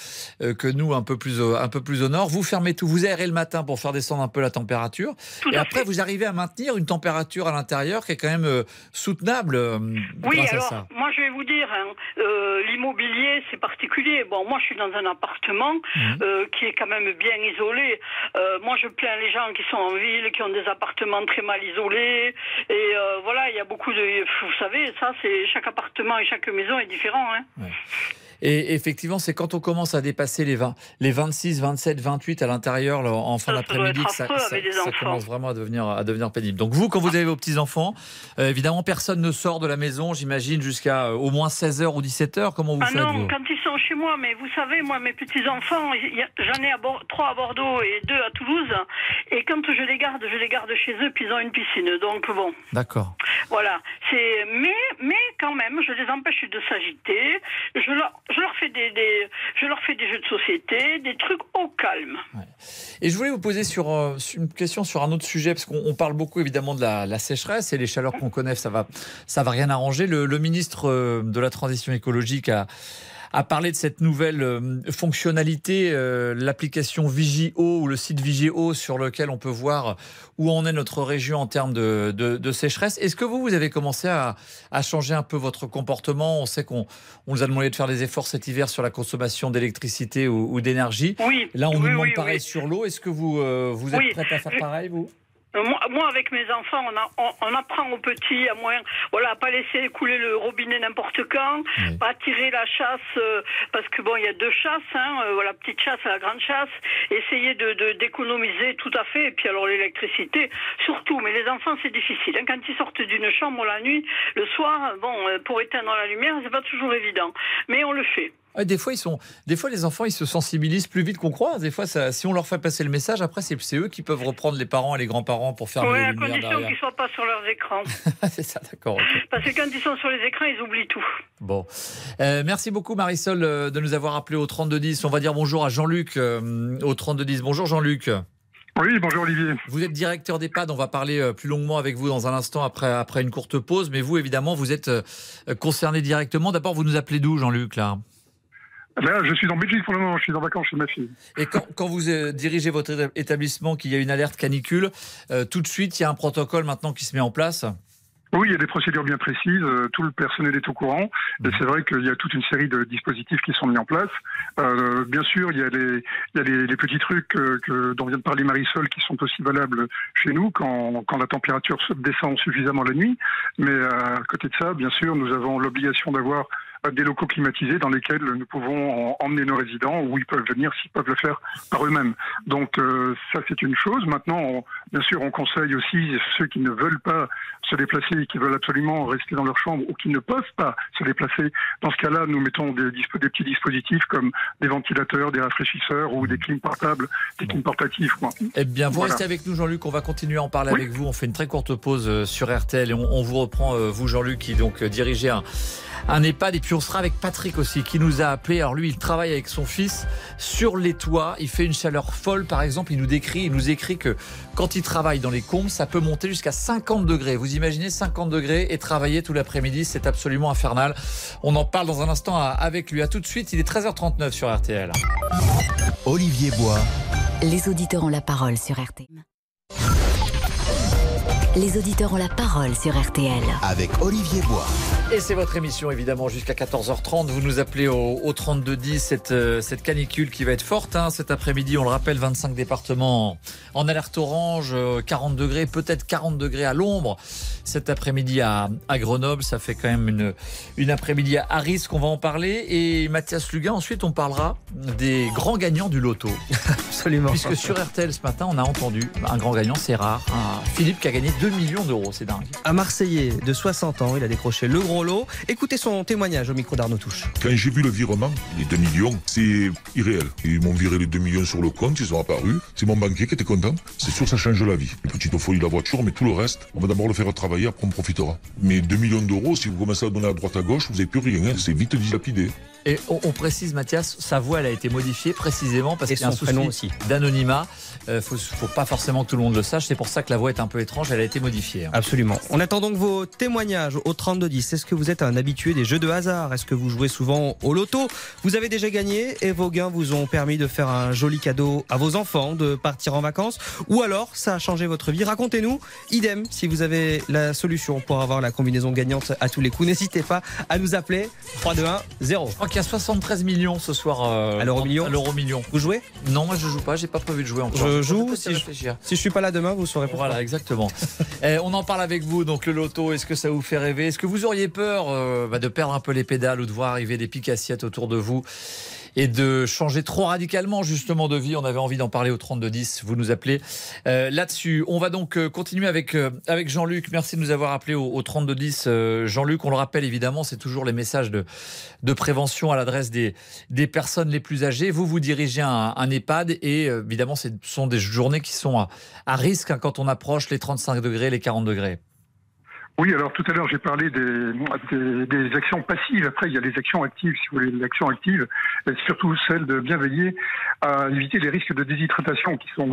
euh, que nous, un peu, plus au, un peu plus au nord, vous fermez tout, vous aérez le matin pour faire descendre un peu la température. Tout et après, fait. vous arrivez à maintenir une température à l'intérieur qui est quand même euh, soutenable euh, Oui, grâce à alors, ça. moi je vais vous dire, hein, l'immobilier c'est particulier. Bon, moi je suis dans un appartement Mhm. qui est quand même bien isolé. Moi je plains les gens qui sont en ville, qui ont des appartements très mal isolés. Et euh, voilà, il y a beaucoup de... Vous savez, ça c'est chaque appartement et chaque maison est différent. Hein. Et effectivement, c'est quand on commence à dépasser les 20, les 26, 27, 28 à l'intérieur en fin d'après-midi que ça, commence vraiment à devenir, à devenir pénible. Donc vous, quand vous avez vos petits-enfants, euh, évidemment, personne ne sort de la maison, j'imagine, jusqu'à euh, au moins 16h ou 17h. Comment vous ah faites non, vous? quand ils sont chez moi, mais vous savez, moi, mes petits-enfants, j'en ai à trois à Bordeaux et deux à Toulouse. Et quand je les garde, je les garde chez eux, puis ils ont une piscine. Donc bon, D'accord. voilà. Mais mais quand même, je les empêche de s'agiter. Je leur je leur fais des, je leur fais des jeux de société, des trucs au calme. Et je voulais vous poser sur, euh, une question sur un autre sujet, parce qu'on on parle beaucoup évidemment de la, sécheresse et les chaleurs qu'on connaît, ça va, ça va rien arranger. Le, le ministre euh, de la Transition écologique a, a parlé de cette nouvelle euh, fonctionnalité, euh, l'application Vigio ou le site Vigio sur lequel on peut voir où en est notre région en termes de, de, de sécheresse. Est-ce que vous, vous avez commencé à, à changer un peu votre comportement? On sait qu'on on nous a demandé de faire des efforts cet hiver sur la consommation d'électricité ou, ou d'énergie. Oui. Là, on nous demande oui, pareil oui. sur l'eau. Est-ce que vous, euh, vous êtes prête à faire pareil, vous? Moi, moi, avec mes enfants, on, a- on- on apprend aux petits à moins, voilà, à pas laisser couler le robinet n'importe quand, pas tirer la chasse euh, parce que bon, il y a deux chasses, hein, euh, voilà, petite chasse et la grande chasse. Essayer de de- d'économiser tout à fait. Et puis alors l'électricité, surtout. Mais les enfants, c'est difficile. hein. quand ils sortent d'une chambre la nuit, le soir, bon, euh, pour éteindre la lumière, c'est pas toujours évident. Mais on le fait. Ouais, des fois, ils sont, des fois, les enfants, ils se sensibilisent plus vite qu'on croit. Des fois, ça, si on leur fait passer le message, après, c'est c'est eux qui peuvent reprendre les parents et les grands-parents pour faire Oui, les à condition qu'ils ne soient pas sur leurs écrans. c'est ça, d'accord. Parce que quand ils sont sur les écrans, ils oublient tout. Bon, Euh, merci beaucoup Marisol euh, de nous avoir appelé au 3210. On va dire bonjour à Jean-Luc euh, au 3210. Bonjour Jean-Luc. Oui, bonjour Olivier. Vous êtes directeur d'EHPAD, on va parler euh, plus longuement avec vous dans un instant après, après une courte pause. Mais vous, évidemment, vous êtes concerné directement. D'abord, vous nous appelez d'où Jean-Luc là? Là, je suis en Belgique pour le moment, je suis en vacances chez ma fille. Et quand, quand vous euh, dirigez votre éta- établissement, qu'il y a une alerte canicule, euh, tout de suite, il y a un protocole maintenant qui se met en place? Oui, il y a des procédures bien précises, euh, tout le personnel est au courant, et c'est vrai qu'il y a toute une série de dispositifs qui sont mis en place. Euh, bien sûr, il y a les, il y a les, les petits trucs que, dont vient de parler Marisol qui sont aussi valables chez nous quand, quand la température descend suffisamment la nuit, mais à côté de ça, bien sûr, nous avons l'obligation d'avoir des locaux climatisés dans lesquels nous pouvons en- emmener nos résidents où ils peuvent venir s'ils peuvent le faire par eux-mêmes. Donc euh, ça c'est une chose. Maintenant, on- bien sûr, on conseille aussi ceux qui ne veulent pas se déplacer et qui veulent absolument rester dans leur chambre ou qui ne peuvent pas se déplacer. Dans ce cas-là, nous mettons des, petits dispositifs comme des ventilateurs, des rafraîchisseurs ou des clims portables, des clims portatifs. quoi. Eh bien, vous Voilà. restez avec nous, Jean-Luc. On va continuer à en parler Oui. avec vous. On fait une très courte pause euh, sur RTL et on, on vous reprend, euh, vous, Jean-Luc, qui donc dirigeait un, un EHPAD. Et puis, on sera avec Patrick aussi, qui nous a appelé. Alors, lui, il travaille avec son fils sur les toits. Il fait une chaleur folle, par exemple. Il nous décrit, il nous écrit que quand il travaille dans les combes, ça peut monter jusqu'à 50 degrés. Vous imaginez 50 degrés et travailler tout l'après-midi, c'est absolument infernal. On en parle dans un instant à- avec lui. À tout de suite. Il est 13h39 sur RTL. Olivier Bois. Les auditeurs ont la parole sur RTL. Les auditeurs ont la parole sur RTL. Avec Olivier Bois. Et c'est votre émission évidemment jusqu'à 14h30. Vous nous appelez au, au 3210 cette, euh, cette canicule qui va être forte hein, cet après-midi. On le rappelle, 25 départements en, alerte orange, euh, 40 degrés, peut-être 40 degrés à l'ombre cet après-midi à, à Grenoble. Ça fait quand même une, une après-midi à risque. On va en parler. Et Mathias Luguin, ensuite on parlera des grands gagnants du loto. Absolument. Puisque sur RTL ce matin, on a entendu un grand gagnant, c'est rare. Un Philippe qui a gagné 2 millions d'euros, c'est dingue. Un Marseillais de 60 ans, il a décroché le gros lot. Écoutez son témoignage au micro d'Arnaud Touche. Quand j'ai vu le virement, les 2 millions, c'est irréel. Ils m'ont viré les 2 millions sur le compte, ils sont apparus. C'est mon banquier qui était content. C'est sûr, ça change la vie. Les petites folies de la voiture, mais tout le reste, on va d'abord le faire travailler, après on profitera. Mais 2 millions d'euros, si vous commencez à donner à droite à gauche, vous n'avez plus rien. hein. C'est vite dilapidé. Et on, on précise, Mathias, sa voix, elle a été modifiée précisément parce qu'il y a un son prénom souci aussi. d'anonymat. Euh, faut, faut pas forcément que tout le monde le sache. C'est pour ça que la voix est un peu étrange. Elle a été modifiée. hein. Absolument. On attend donc vos témoignages au 3210. Est-ce que vous êtes un habitué des jeux de hasard? Est-ce que vous jouez souvent au loto? Vous avez déjà gagné et vos gains vous ont permis de faire un joli cadeau à vos enfants, de partir en vacances? Ou alors ça a changé votre vie? Racontez-nous. Idem, si vous avez la solution pour avoir la combinaison gagnante à tous les coups, n'hésitez pas à nous appeler 321 0. Je crois qu'il y a 73 millions ce soir euh, À l'euro million? à l'euro million. Vous jouez? Non, moi je joue pas. J'ai pas prévu de jouer encore. Je vais joue si je, si je suis pas là demain, vous saurez pourquoi. Voilà, exactement. Eh, on en parle avec vous. Donc le loto, est-ce que ça vous fait rêver? Est-ce que vous auriez peur euh, bah, de perdre un peu les pédales ou de voir arriver des pics assiettes autour de vous? Et de changer trop radicalement justement de vie On avait envie d'en parler au 3210. Vous nous appelez euh, là-dessus. On va donc euh, continuer avec euh, avec Jean-Luc. Merci de nous avoir appelé au, au 3210. Euh, Jean-Luc, on le rappelle évidemment, c'est toujours les messages de de prévention à l'adresse des des personnes les plus âgées. Vous vous dirigez un, un EHPAD et euh, évidemment, ce sont des journées qui sont à, à risque hein, quand on approche les 35 degrés, les 40 degrés. Oui, alors tout à l'heure j'ai parlé des, des, des actions passives. Après, il y a les actions actives, si vous voulez. L'action active, et surtout celle de bien veiller à éviter les risques de déshydratation qui sont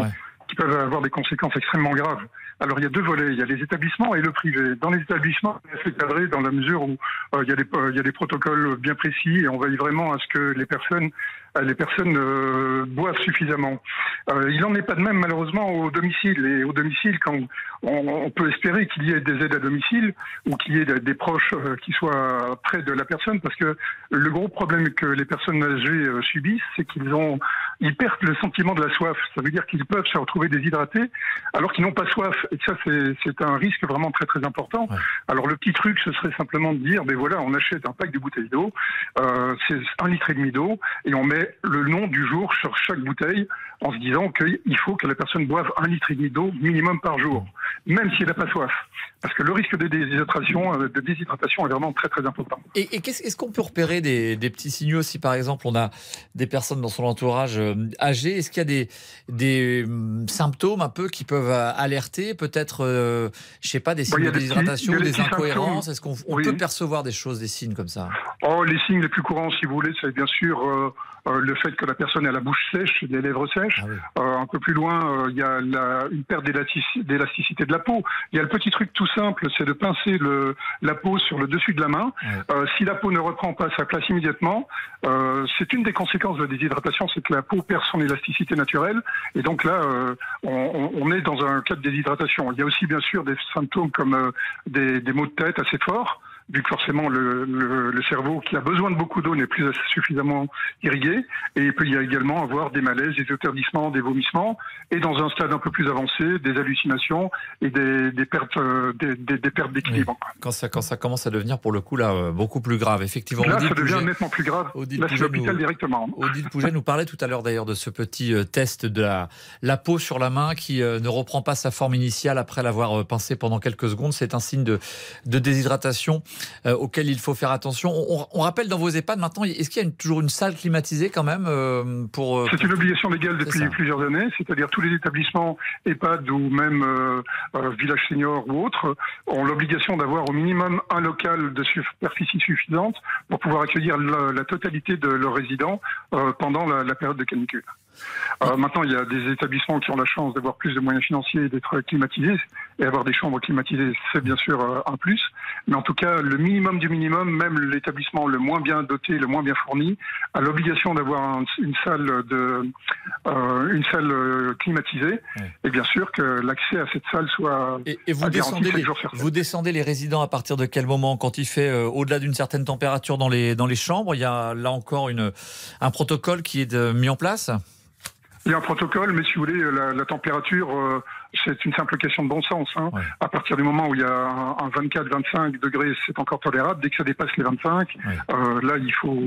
qui peuvent avoir des conséquences extrêmement graves. Alors il y a deux volets, il y a les établissements et le privé. Dans les établissements, c'est cadré dans la mesure où euh, il, y a des, euh, il y a des protocoles bien précis et on veille vraiment à ce que les personnes les personnes euh, boivent suffisamment. Euh, il n'en est pas de même malheureusement au domicile. Et au domicile, quand on, on peut espérer qu'il y ait des aides à domicile ou qu'il y ait des, proches euh, qui soient près de la personne, parce que le gros problème que les personnes âgées euh, subissent, c'est qu'ils ont ils perdent le sentiment de la soif. Ça veut dire qu'ils peuvent se retrouver déshydratés alors qu'ils n'ont pas soif. Et ça, c'est un risque vraiment très très important. Alors le petit truc, ce serait simplement de dire, ben voilà, on achète un pack de bouteilles d'eau, euh, c'est un litre et demi d'eau, et on met le nom du jour sur chaque bouteille en se disant qu'il faut que la personne boive un litre et demi d'eau minimum par jour, même si elle n'a pas soif. Parce que le risque de déshydratation, euh, de déshydratation est vraiment très très important. Et, et qu'est-ce- est-ce qu'on peut repérer des, des petits signaux si par exemple on a des personnes dans son entourage euh, âgées? Est-ce qu'il y a des, des hum, symptômes un peu qui peuvent euh, alerter Peut-être, euh, je sais pas, des y signes de déshydratation, des incohérences? Est-ce qu'on Oui. peut percevoir des choses, des signes comme ça? Oh, les signes les plus courants, si vous voulez, c'est bien sûr euh, euh, le fait que la personne a la bouche sèche, des lèvres sèches. Ah Euh, un peu plus loin, euh, il y a la- une perte d'élastic- d'élasticité de la peau. Il y a le petit truc tout simple, c'est de pincer le, la peau sur le dessus de la main. Euh, si la peau ne reprend pas sa place immédiatement, euh, c'est une des conséquences de la déshydratation, c'est que la peau perd son élasticité naturelle. Et donc là, euh, on, on- on est dans un cas de déshydratation. Il y a aussi bien sûr des symptômes comme euh, des, des maux de tête assez forts vu que forcément le, le- le cerveau qui a besoin de beaucoup d'eau n'est plus suffisamment irrigué. Et il peut y également avoir des malaises, des étourdissements, des vomissements, et dans un stade un peu plus avancé, des hallucinations et des, des pertes, euh, des, des- des pertes d'équilibre. quand ça, quand ça commence à devenir pour le coup là euh, beaucoup plus grave, effectivement. Là, Odile ça devient Pouget- nettement plus grave. Odile Là, c'est Pouget l'hôpital nous- directement. Odile Pouget nous parlait tout à l'heure d'ailleurs de ce petit euh, test de la, la peau sur la main qui euh, ne reprend pas sa forme initiale après l'avoir pincé pendant quelques secondes. C'est un signe de, de déshydratation euh, auquel il faut faire attention. On, rappelle dans vos EHPAD maintenant, est-ce qu'il y a une- toujours une salle climatisée quand même euh, pour, euh, C'est une obligation légale depuis ça. plusieurs années, c'est-à-dire tous les établissements EHPAD ou même euh, village senior ou autres ont l'obligation d'avoir au minimum un local de superficie suffisante pour pouvoir accueillir la, la totalité de leurs résidents pendant la, la période de canicule. Euh, maintenant, il y a des établissements qui ont la chance d'avoir plus de moyens financiers et d'être climatisés. Et avoir des chambres climatisées, c'est bien sûr euh, un plus. Mais en tout cas, le minimum du minimum, même l'établissement le moins bien doté, le moins bien fourni, a l'obligation d'avoir un- une salle de euh, une salle euh, climatisée. Et bien sûr que l'accès à cette salle soit Et, et vous, descendez les, vous descendez les résidents à partir de quel moment Quand il fait euh, au-delà d'une certaine température dans les, dans les chambres, il y a là encore une, un protocole qui est mis en place? Il y a un protocole, mais si vous voulez, la, la température, euh, c'est une simple question de bon sens. hein. À partir du moment où il y a un, un 24-25 degrés, c'est encore tolérable. Dès que ça dépasse les 25, euh, là, il faut,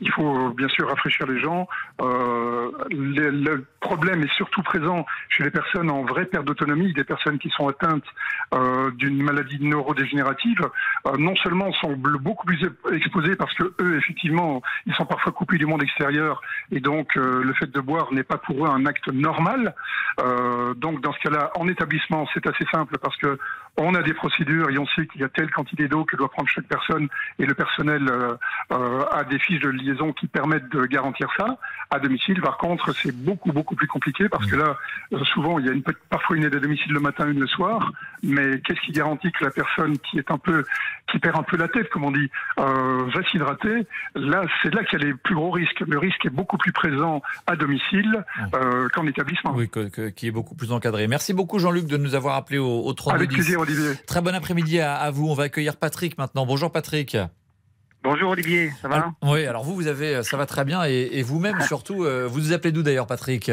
il faut bien sûr rafraîchir les gens. Euh, le, le problème est surtout présent chez les personnes en vraie perte d'autonomie, des personnes qui sont atteintes euh, d'une maladie neurodégénérative. Non seulement sont beaucoup plus exposés parce que eux, effectivement, ils sont parfois coupés du monde extérieur et donc le fait de boire n'est pas pour eux un acte normal. Donc dans ce cas-là, en établissement, c'est assez simple parce que on a des procédures et on sait qu'il y a telle quantité d'eau que doit prendre chaque personne et le personnel euh, euh, a des fiches de liaison qui permettent de garantir ça. À domicile, par contre, c'est beaucoup beaucoup plus compliqué parce que là, euh, souvent, il y a une, parfois une aide à domicile le matin, une le soir. Mais qu'est-ce qui garantit que la personne qui est un peu, qui perd un peu la tête, comme on dit, euh, va s'hydrater Là, c'est là qu'il y a les plus gros risques. Le risque est beaucoup plus présent à domicile euh, qu'en établissement. Oui, que- que- qui est beaucoup plus encadré. Merci beaucoup Jean-Luc de nous avoir appelé au, au 32 Avec plaisir, Olivier. Très bon après-midi à, à vous. On va accueillir Patrick maintenant. Bonjour Patrick. Bonjour Olivier, ça va Oui, alors vous, vous avez, ça va très bien et, et vous-même surtout, euh, vous nous appelez d'où d'ailleurs Patrick?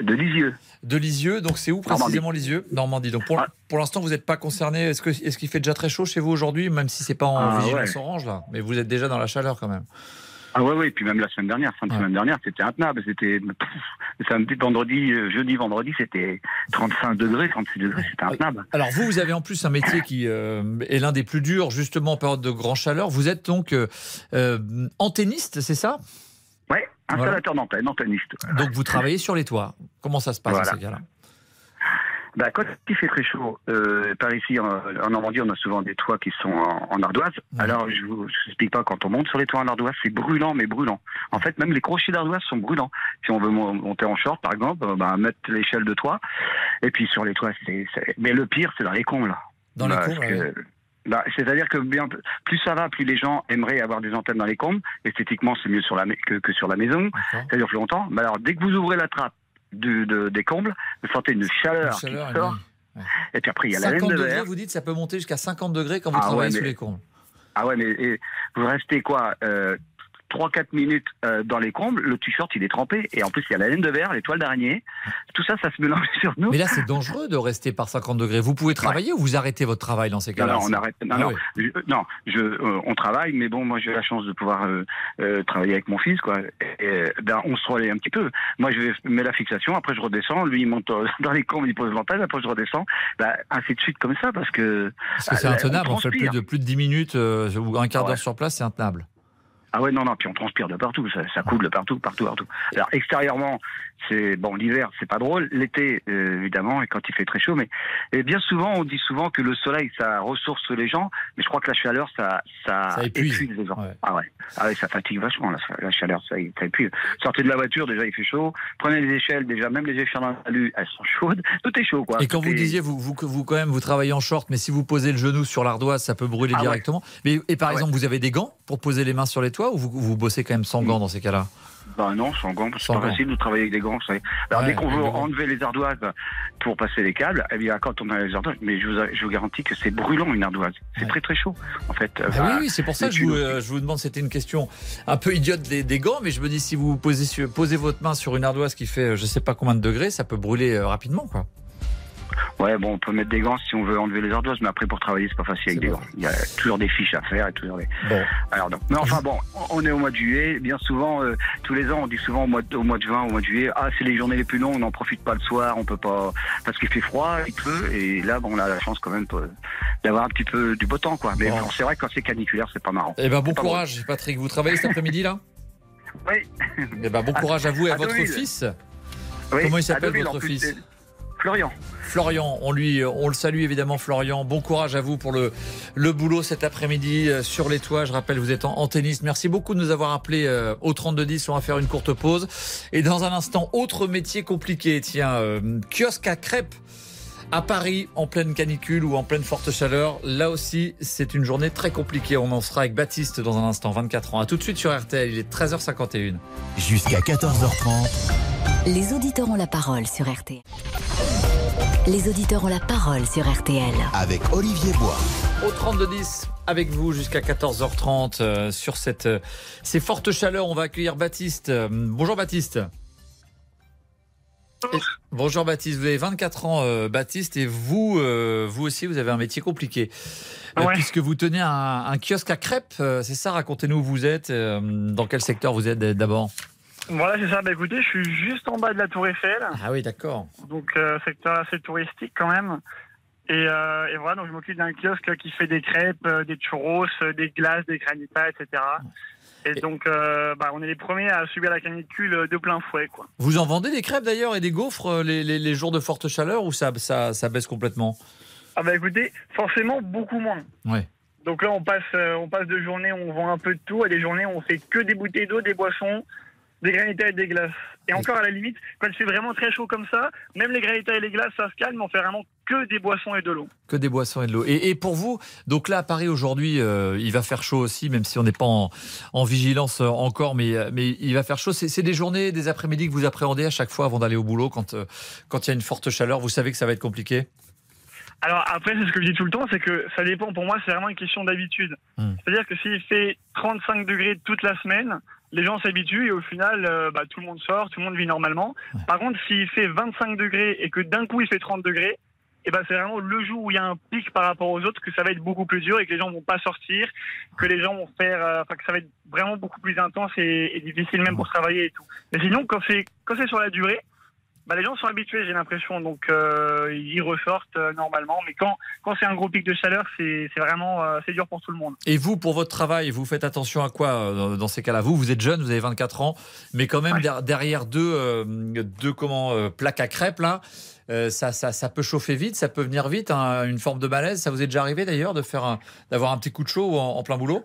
De Lisieux. De Lisieux, donc c'est où précisément Lisieux? Normandie. Donc pour, pour l'instant, vous n'êtes pas concerné. Est-ce qu'il fait déjà très chaud chez vous aujourd'hui, même si c'est pas en Ah, vigilance ouais. orange là, mais vous êtes déjà dans la chaleur quand même. Ah ouais, ouais, et puis même la semaine dernière, fin de semaine dernière, c'était intenable. C'était samedi, vendredi, euh, jeudi, vendredi, c'était 35 degrés, 36 degrés, c'était intenable. Alors vous, vous avez en plus un métier qui euh, est l'un des plus durs, justement en période de grande chaleur. Vous êtes donc euh, euh, antenniste, c'est ça? Installateur d'antenne, antenniste. Donc vous travaillez sur les toits. Comment ça se passe Voilà. dans ces cas-là Bah, quand il fait très chaud, euh, par ici en, en Normandie, on a souvent des toits qui sont en, en ardoise. Alors, je vous je vous explique pas, quand on monte sur les toits en ardoise, c'est brûlant, mais brûlant. En fait, même les crochets d'ardoise sont brûlants. Si on veut mo- monter en short, par exemple, bah, mettre l'échelle de toit. Et puis sur les toits, c'est. Mais le pire, c'est dans les combles. Dans les combles. Bah, C'est-à-dire que bien, plus ça va, plus les gens aimeraient avoir des antennes dans les combles. Esthétiquement, c'est mieux sur la, ma- que, que sur la maison. Ça dure plus longtemps. Mais alors, dès que vous ouvrez la trappe du- de- des combles, vous sentez une chaleur, Une chaleur, qui sort. Et puis après, il y a la laine 50 de degrés, verre. vous dites, ça peut monter jusqu'à 50 degrés quand vous Ah ouais, travaillez mais- sous les combles. Ah ouais, mais et vous restez quoi euh, 3-4 minutes euh, dans les combles, le t-shirt il est trempé. Et en plus, il y a la laine de verre, les toiles d'araignée. Tout ça, ça se mélange sur nous. Mais là, c'est dangereux de rester par 50 degrés. Vous pouvez travailler ou vous arrêtez votre travail dans ces cas-là non, on arrête. Non, Ah non, oui. je, non, je, euh, on travaille, mais bon, moi j'ai la chance de pouvoir euh, euh, travailler avec mon fils, quoi. Et, euh, ben, on se relaie un petit peu. Moi, je mettre la fixation, après je redescends. Lui, il monte euh, dans les combles, il pose l'antenne, après je redescends. Ben, ainsi de suite comme ça, parce que. Parce que c'est euh, intenable, on en fait, plus de, plus de 10 minutes euh, ou un quart d'heure ouais. sur place, c'est intenable. Ah ouais, non, non, puis on transpire de partout, ça, ça coule de partout, partout, partout. Alors extérieurement, c'est bon, l'hiver, c'est pas drôle, l'été, euh, évidemment, et quand il fait très chaud, mais et bien souvent, on dit souvent que le soleil, ça ressource les gens, mais je crois que la chaleur, ça, ça, Ça épuise. les gens. Ah ouais, ah ouais, ça fatigue vachement, la, la chaleur, ça, ça épuise. Sortez de la voiture, déjà, il fait chaud. Prenez les échelles, déjà, même les échelles dans la rue, elles sont chaudes. Tout est chaud, quoi. Et quand vous disiez, vous, vous, vous quand même, vous travaillez en short, mais si vous posez le genou sur l'ardoise, ça peut brûler Ah ouais. directement. Mais, et par exemple, vous avez des gants pour poser les mains sur les toits ou vous, vous bossez quand même sans gants dans ces cas-là Bah non, sans gants, c'est pas facile de travailler avec des gants. Alors Ouais, dès qu'on veut enlever les ardoises pour passer les câbles, eh bien quand on a les ardoises, mais je vous, je vous garantis que c'est brûlant une ardoise. C'est très très chaud en fait. Ah Bah, oui, oui, c'est pour ça que je vous, euh, je vous demande, c'était une question un peu idiote des, des gants, mais je me dis, si vous posez, posez votre main sur une ardoise qui fait euh, je sais pas combien de degrés, ça peut brûler euh, rapidement. quoi. Ouais, bon, on peut mettre des gants si on veut enlever les ardoises, mais après pour travailler c'est pas facile avec des gants. Il y a toujours des fiches à faire et toujours des. Bon. Alors donc, mais enfin bon, on est au mois de juillet. Bien souvent, euh, tous les ans, on dit souvent au mois, de, au mois de juin, au mois de juillet, ah c'est les journées les plus longues, on n'en profite pas le soir, on peut pas parce qu'il fait froid, il pleut, et là, bon, on a la chance quand même euh, d'avoir un petit peu du beau temps, quoi. Mais Bon. bon, c'est vrai que quand c'est caniculaire, c'est pas marrant. Eh ben, bon courage, Patrick. Vous travaillez cet après-midi là? Oui. Eh ben, bon courage à vous et à, À votre fils. Oui, Comment il s'appelle votre fils? Florian. Florian, on lui, on le salue évidemment, Florian. Bon courage à vous pour le, le boulot cet après-midi euh, sur les toits. Je rappelle, vous êtes en, en tennis. Merci beaucoup de nous avoir appelé euh, au 3210. On va faire une courte pause. Et dans un instant, autre métier compliqué. Tiens, euh, kiosque à crêpes à Paris en pleine canicule ou en pleine forte chaleur. Là aussi, c'est une journée très compliquée. On en sera avec Baptiste dans un instant, 24 ans. À tout de suite sur RTL. Il est 13h51. Jusqu'à 14h30. Les auditeurs ont la parole sur RTL. Les auditeurs ont la parole sur RTL. Avec Olivier Bois. Au 3210 avec vous jusqu'à 14h30 euh, sur cette, euh, ces fortes chaleurs. On va accueillir Baptiste. Euh, bonjour Baptiste. Et- bonjour Baptiste, vous avez 24 ans euh, Baptiste et vous, euh, vous aussi vous avez un métier compliqué. Euh, Puisque vous tenez un, un kiosque à crêpes, euh, c'est ça Racontez-nous où vous êtes, euh, dans quel secteur vous êtes d'abord? Voilà, c'est ça. Bah écoutez, je suis juste en bas de la Tour Eiffel, Ah oui d'accord. donc euh, secteur assez touristique quand même. Et, euh, et voilà, donc je m'occupe d'un kiosque qui fait des crêpes, euh, des churros, des glaces, des granitas, etc. Et donc, bah, on est les premiers à subir la canicule de plein fouet, quoi. Vous en vendez des crêpes d'ailleurs et des gaufres les, les- les jours de forte chaleur ou ça, ça, ça baisse complètement? Ah bah écoutez, forcément beaucoup moins. Ouais. Donc là, on passe, on passe de journées où on vend un peu de tout à des journées où on fait que des bouteilles d'eau, des boissons, des granitas et des glaces. Et encore à la limite, quand il fait vraiment très chaud comme ça, même les granitas et les glaces, ça se calme, on fait vraiment que des boissons et de l'eau. Que des boissons et de l'eau. Et, et pour vous, donc là à Paris aujourd'hui, euh, il va faire chaud aussi, même si on n'est pas en, en vigilance euh, encore, mais, euh, mais il va faire chaud. C'est des journées, des après-midi que vous appréhendez à chaque fois avant d'aller au boulot quand euh, quand il y a une forte chaleur. Vous savez que ça va être compliqué? Alors après, c'est ce que je dis tout le temps, c'est que ça dépend. Pour moi, c'est vraiment une question d'habitude. Hmm. C'est-à-dire que s'il fait 35 degrés toute la semaine, les gens s'habituent et au final, euh, bah, tout le monde sort, tout le monde vit normalement. Par contre, s'il fait 25 degrés et que d'un coup il fait 30 degrés, et ben c'est vraiment le jour où il y a un pic par rapport aux autres que ça va être beaucoup plus dur et que les gens vont pas sortir, que les gens vont faire, euh, enfin que ça va être vraiment beaucoup plus intense et, et difficile même pour travailler et tout. Mais sinon, quand c'est quand c'est sur la durée, bah, les gens sont habitués, j'ai l'impression, donc euh, ils ressortent euh, normalement. Mais quand, quand c'est un gros pic de chaleur, c'est vraiment euh, c'est dur pour tout le monde. Et vous, pour votre travail, vous faites attention à quoi euh, dans, ces cas-là? Vous, vous êtes jeune, vous avez 24 ans, mais quand même der- derrière deux, deux comment, plaques à crêpes, là, ça, ça, ça peut chauffer vite, ça peut venir vite, hein, une forme de malaise. Ça vous est déjà arrivé d'ailleurs de faire un- d'avoir un petit coup de chaud en, en plein boulot?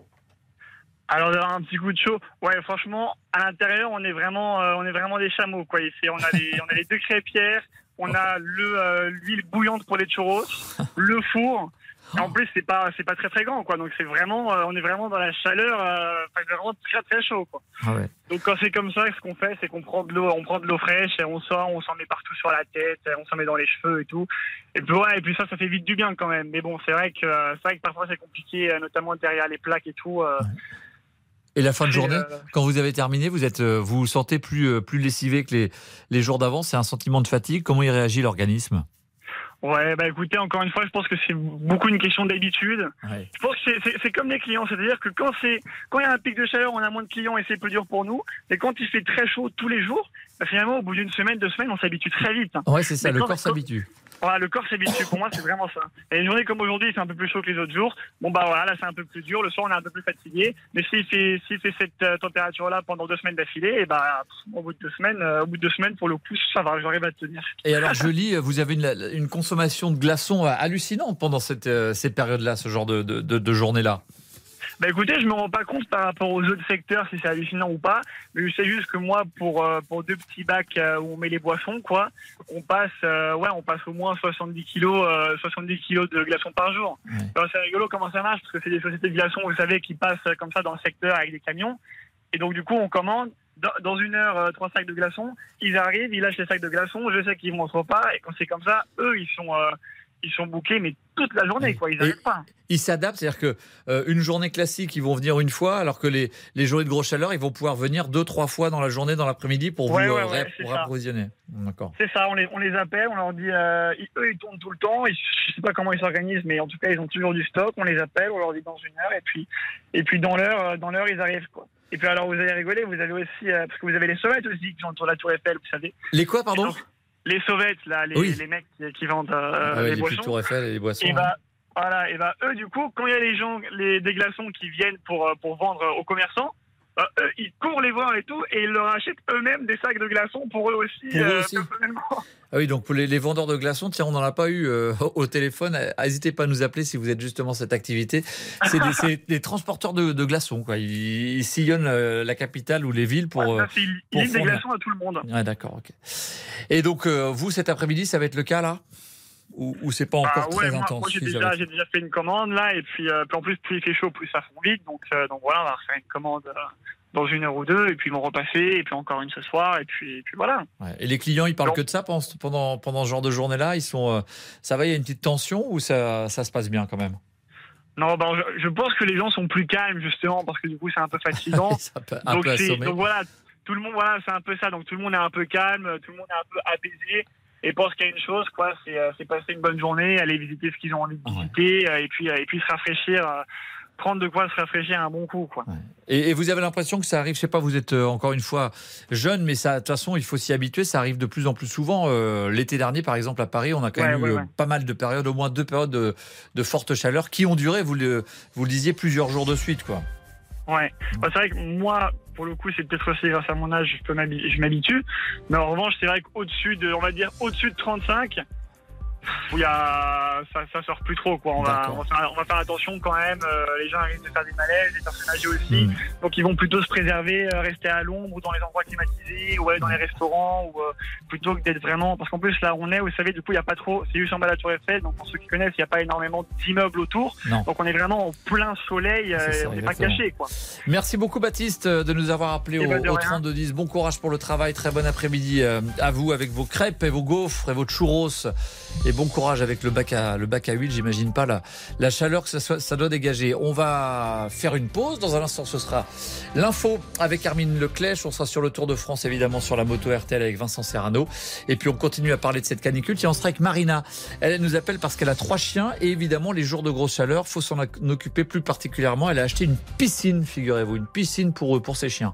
Alors d'avoir un petit coup de chaud, ouais, franchement, à l'intérieur, on est vraiment, euh, on est vraiment des chameaux, quoi. Ici, on a les, on a les deux crêpières, on a le euh, l'huile bouillante pour les churros, le four. Et en plus, c'est pas, c'est pas très très grand, quoi. Donc c'est vraiment, euh, on est vraiment dans la chaleur, enfin, vraiment très très chaud, quoi. Ah ouais. Donc quand c'est comme ça, ce qu'on fait, c'est qu'on prend de l'eau, on prend de l'eau fraîche et on sort, on s'en met partout sur la tête, on s'en met dans les cheveux et tout. Et puis ouais, et puis ça, ça fait vite du bien quand même. Mais bon, c'est vrai que c'est vrai que parfois c'est compliqué, notamment derrière les plaques et tout. Et la fin de journée, euh, quand vous avez terminé, vous êtes, euh, vous vous sentez plus, euh, plus lessivé que les, les jours d'avant? C'est un sentiment de fatigue? Comment il réagit l'organisme? Ouais, bah écoutez, encore une fois, je pense que c'est beaucoup une question d'habitude. Je pense que c'est- comme les clients, c'est-à-dire que quand c'est quand il y a un pic de chaleur, on a moins de clients et c'est plus dur pour nous. Et quand il fait très chaud tous les jours, bah finalement, au bout d'une semaine, deux semaines, on s'habitue très vite. hein. Ouais, c'est ça, Mais le quand- corps s'habitue. Voilà, le corps s'habitue. Pour moi, c'est vraiment ça. Et une journée comme aujourd'hui, c'est un peu plus chaud que les autres jours. Bon, bah voilà, là, c'est un peu plus dur. Le soir, on est un peu plus fatigué. Mais s'il fait, s'il fait cette euh, température-là pendant deux semaines d'affilée, et bah, pff, au bout de deux semaines, euh, au bout de deux semaines, pour le coup, ça va, j'arrive à tenir. Et alors, je vous avez une, une consommation de glaçons euh, hallucinante pendant cette, euh, ces périodes-là, ce genre de, de, de- de journée-là. Bah écoutez, je me rends pas compte par rapport aux autres secteurs si c'est hallucinant ou pas, mais je sais juste que moi, pour euh, pour deux petits bacs euh, où on met les boissons, quoi, on passe, euh, ouais, on passe au moins 70 kilos, euh, 70 kilos de glaçons par jour. Alors, C'est rigolo comment ça marche parce que c'est des sociétés de glaçons, vous savez, qui passent euh, comme ça dans le secteur avec des camions, et donc du coup, on commande dans- une heure euh, trois sacs de glaçons, ils arrivent, ils lâchent les sacs de glaçons, je sais qu'ils vont au pas, et quand c'est comme ça, eux, ils sont euh, ils sont bouqués, mais toute la journée, quoi, ils n'arrêtent pas. Ils s'adaptent, c'est-à-dire que euh, une journée classique, ils vont venir une fois, alors que les, les journées de grosse chaleur, ils vont pouvoir venir deux, trois fois dans la journée, dans l'après-midi, pour Ouais, vous ouais, euh, ouais, pour ça. approvisionner. D'accord. C'est ça, on les, on les appelle, on leur dit, euh, ils- eux ils tournent tout le temps, ils, je sais pas comment ils s'organisent, mais en tout cas ils ont toujours du stock, on les appelle, on leur dit dans une heure, et puis, et puis dans l'heure, euh, dans l'heure ils arrivent quoi. Et puis alors vous allez rigoler, vous avez aussi, euh, parce que vous avez les sauvettes aussi qui sont autour de la tour Eiffel, vous savez. Les quoi, pardon? Les sauvettes là, les, Oui. les mecs qui, qui vendent euh, Ah ouais, les les boissons. Eiffel et les boissons. Et hein. bah, voilà, et bah eux du coup, quand il y a les gens, les, des glaçons qui viennent pour, euh, pour vendre aux commerçants, bah, eux, ils courent les voir et tout, et ils leur achètent eux-mêmes des sacs de glaçons pour eux aussi. Pour eux euh, aussi. Ah oui, donc pour les, les vendeurs de glaçons, tiens, on n'en a pas eu euh, au téléphone. Euh, N'hésitez pas à nous appeler si vous êtes justement cette activité. C'est des, transporteurs de, de glaçons, quoi. Ils, ils sillonnent euh, la capitale ou les villes pour. Ça, euh, ils livrent des glaçons à tout le monde. Ouais, d'accord, ok. Et donc, euh, vous, cet après-midi, ça va être le cas, là? Ou, ou c'est pas encore Ah ouais, très moi, intense moi, j'ai déjà, j'ai fait une commande là, et puis, euh, puis en plus, plus il fait chaud, plus ça fond vite. Donc, euh, donc voilà, on va faire une commande euh, dans une heure ou deux, et puis ils vont repasser, et puis encore une ce soir, et puis, et puis voilà. Ouais. Et les clients, ils parlent que de ça pendant, pendant, pendant ce genre de journée-là Ils sont. ça va, il y a une petite tension ou ça, ça se passe bien quand même? Non, ben, je, je pense que les gens sont plus calmes justement parce que du coup c'est un peu fatigant. un donc, peu donc voilà, tout le monde, voilà, c'est un peu ça. Donc tout le monde est un peu calme, tout le monde est un peu apaisé et pense qu'il y a une chose, quoi, c'est euh, c'est passer une bonne journée, aller visiter ce qu'ils ont envie de visiter euh, et puis euh, et puis se rafraîchir, prendre de quoi se rafraîchir un bon coup, quoi. Et, et vous avez l'impression que ça arrive, je sais pas, vous êtes euh, encore une fois jeune, mais ça, de toute façon, il faut s'y habituer. Ça arrive de plus en plus souvent. Euh, L'été dernier, par exemple, à Paris, on a quand Ouais, même ouais, eu euh, pas mal de périodes, au moins deux périodes de, de forte chaleur qui ont duré, vous le, vous le disiez, plusieurs jours de suite, quoi. Ouais. Bah, c'est vrai que moi, pour le coup, c'est peut-être aussi grâce à mon âge, je m'habitue. Mais en revanche, c'est vrai qu'au-dessus de, on va dire, au-dessus de 35, il y a, ça, ça sort plus trop, quoi. On va, on va, faire, on va faire attention quand même. euh, les gens arrivent de faire des malaises, les personnes âgées aussi. Hmm. Donc, ils vont plutôt se préserver, euh, rester à l'ombre ou dans les endroits climatisés ou aller dans les restaurants ou euh, plutôt que d'être vraiment. Parce qu'en plus, là où on est, vous savez, du coup, il n'y a pas trop. C'est juste en bas de la Tour Eiffel. Donc, pour ceux qui connaissent, il n'y a pas énormément d'immeubles autour. Non. Donc, on est vraiment en plein soleil. Ça, on n'est pas caché, quoi. Merci beaucoup Baptiste de nous avoir appelé Eh au, ben, au rien. 3210. Bon courage pour le travail, très bon après-midi à vous avec vos crêpes et vos gaufres et votre churros. Et bon courage avec le bac à, huile, j'imagine pas la, la chaleur que ça, doit dégager. On va faire une pause, dans un instant ce sera l'info avec Armine Leclèche. On sera sur le Tour de France évidemment sur la moto RTL avec Vincent Serrano. Et puis on continue à parler de cette canicule. Tiens, on sera avec Marina. Elle, elle nous appelle parce qu'elle a trois chiens et évidemment les jours de grosse chaleur, faut s'en occuper plus particulièrement. Elle a acheté une piscine, figurez-vous, une piscine pour eux, pour ses chiens.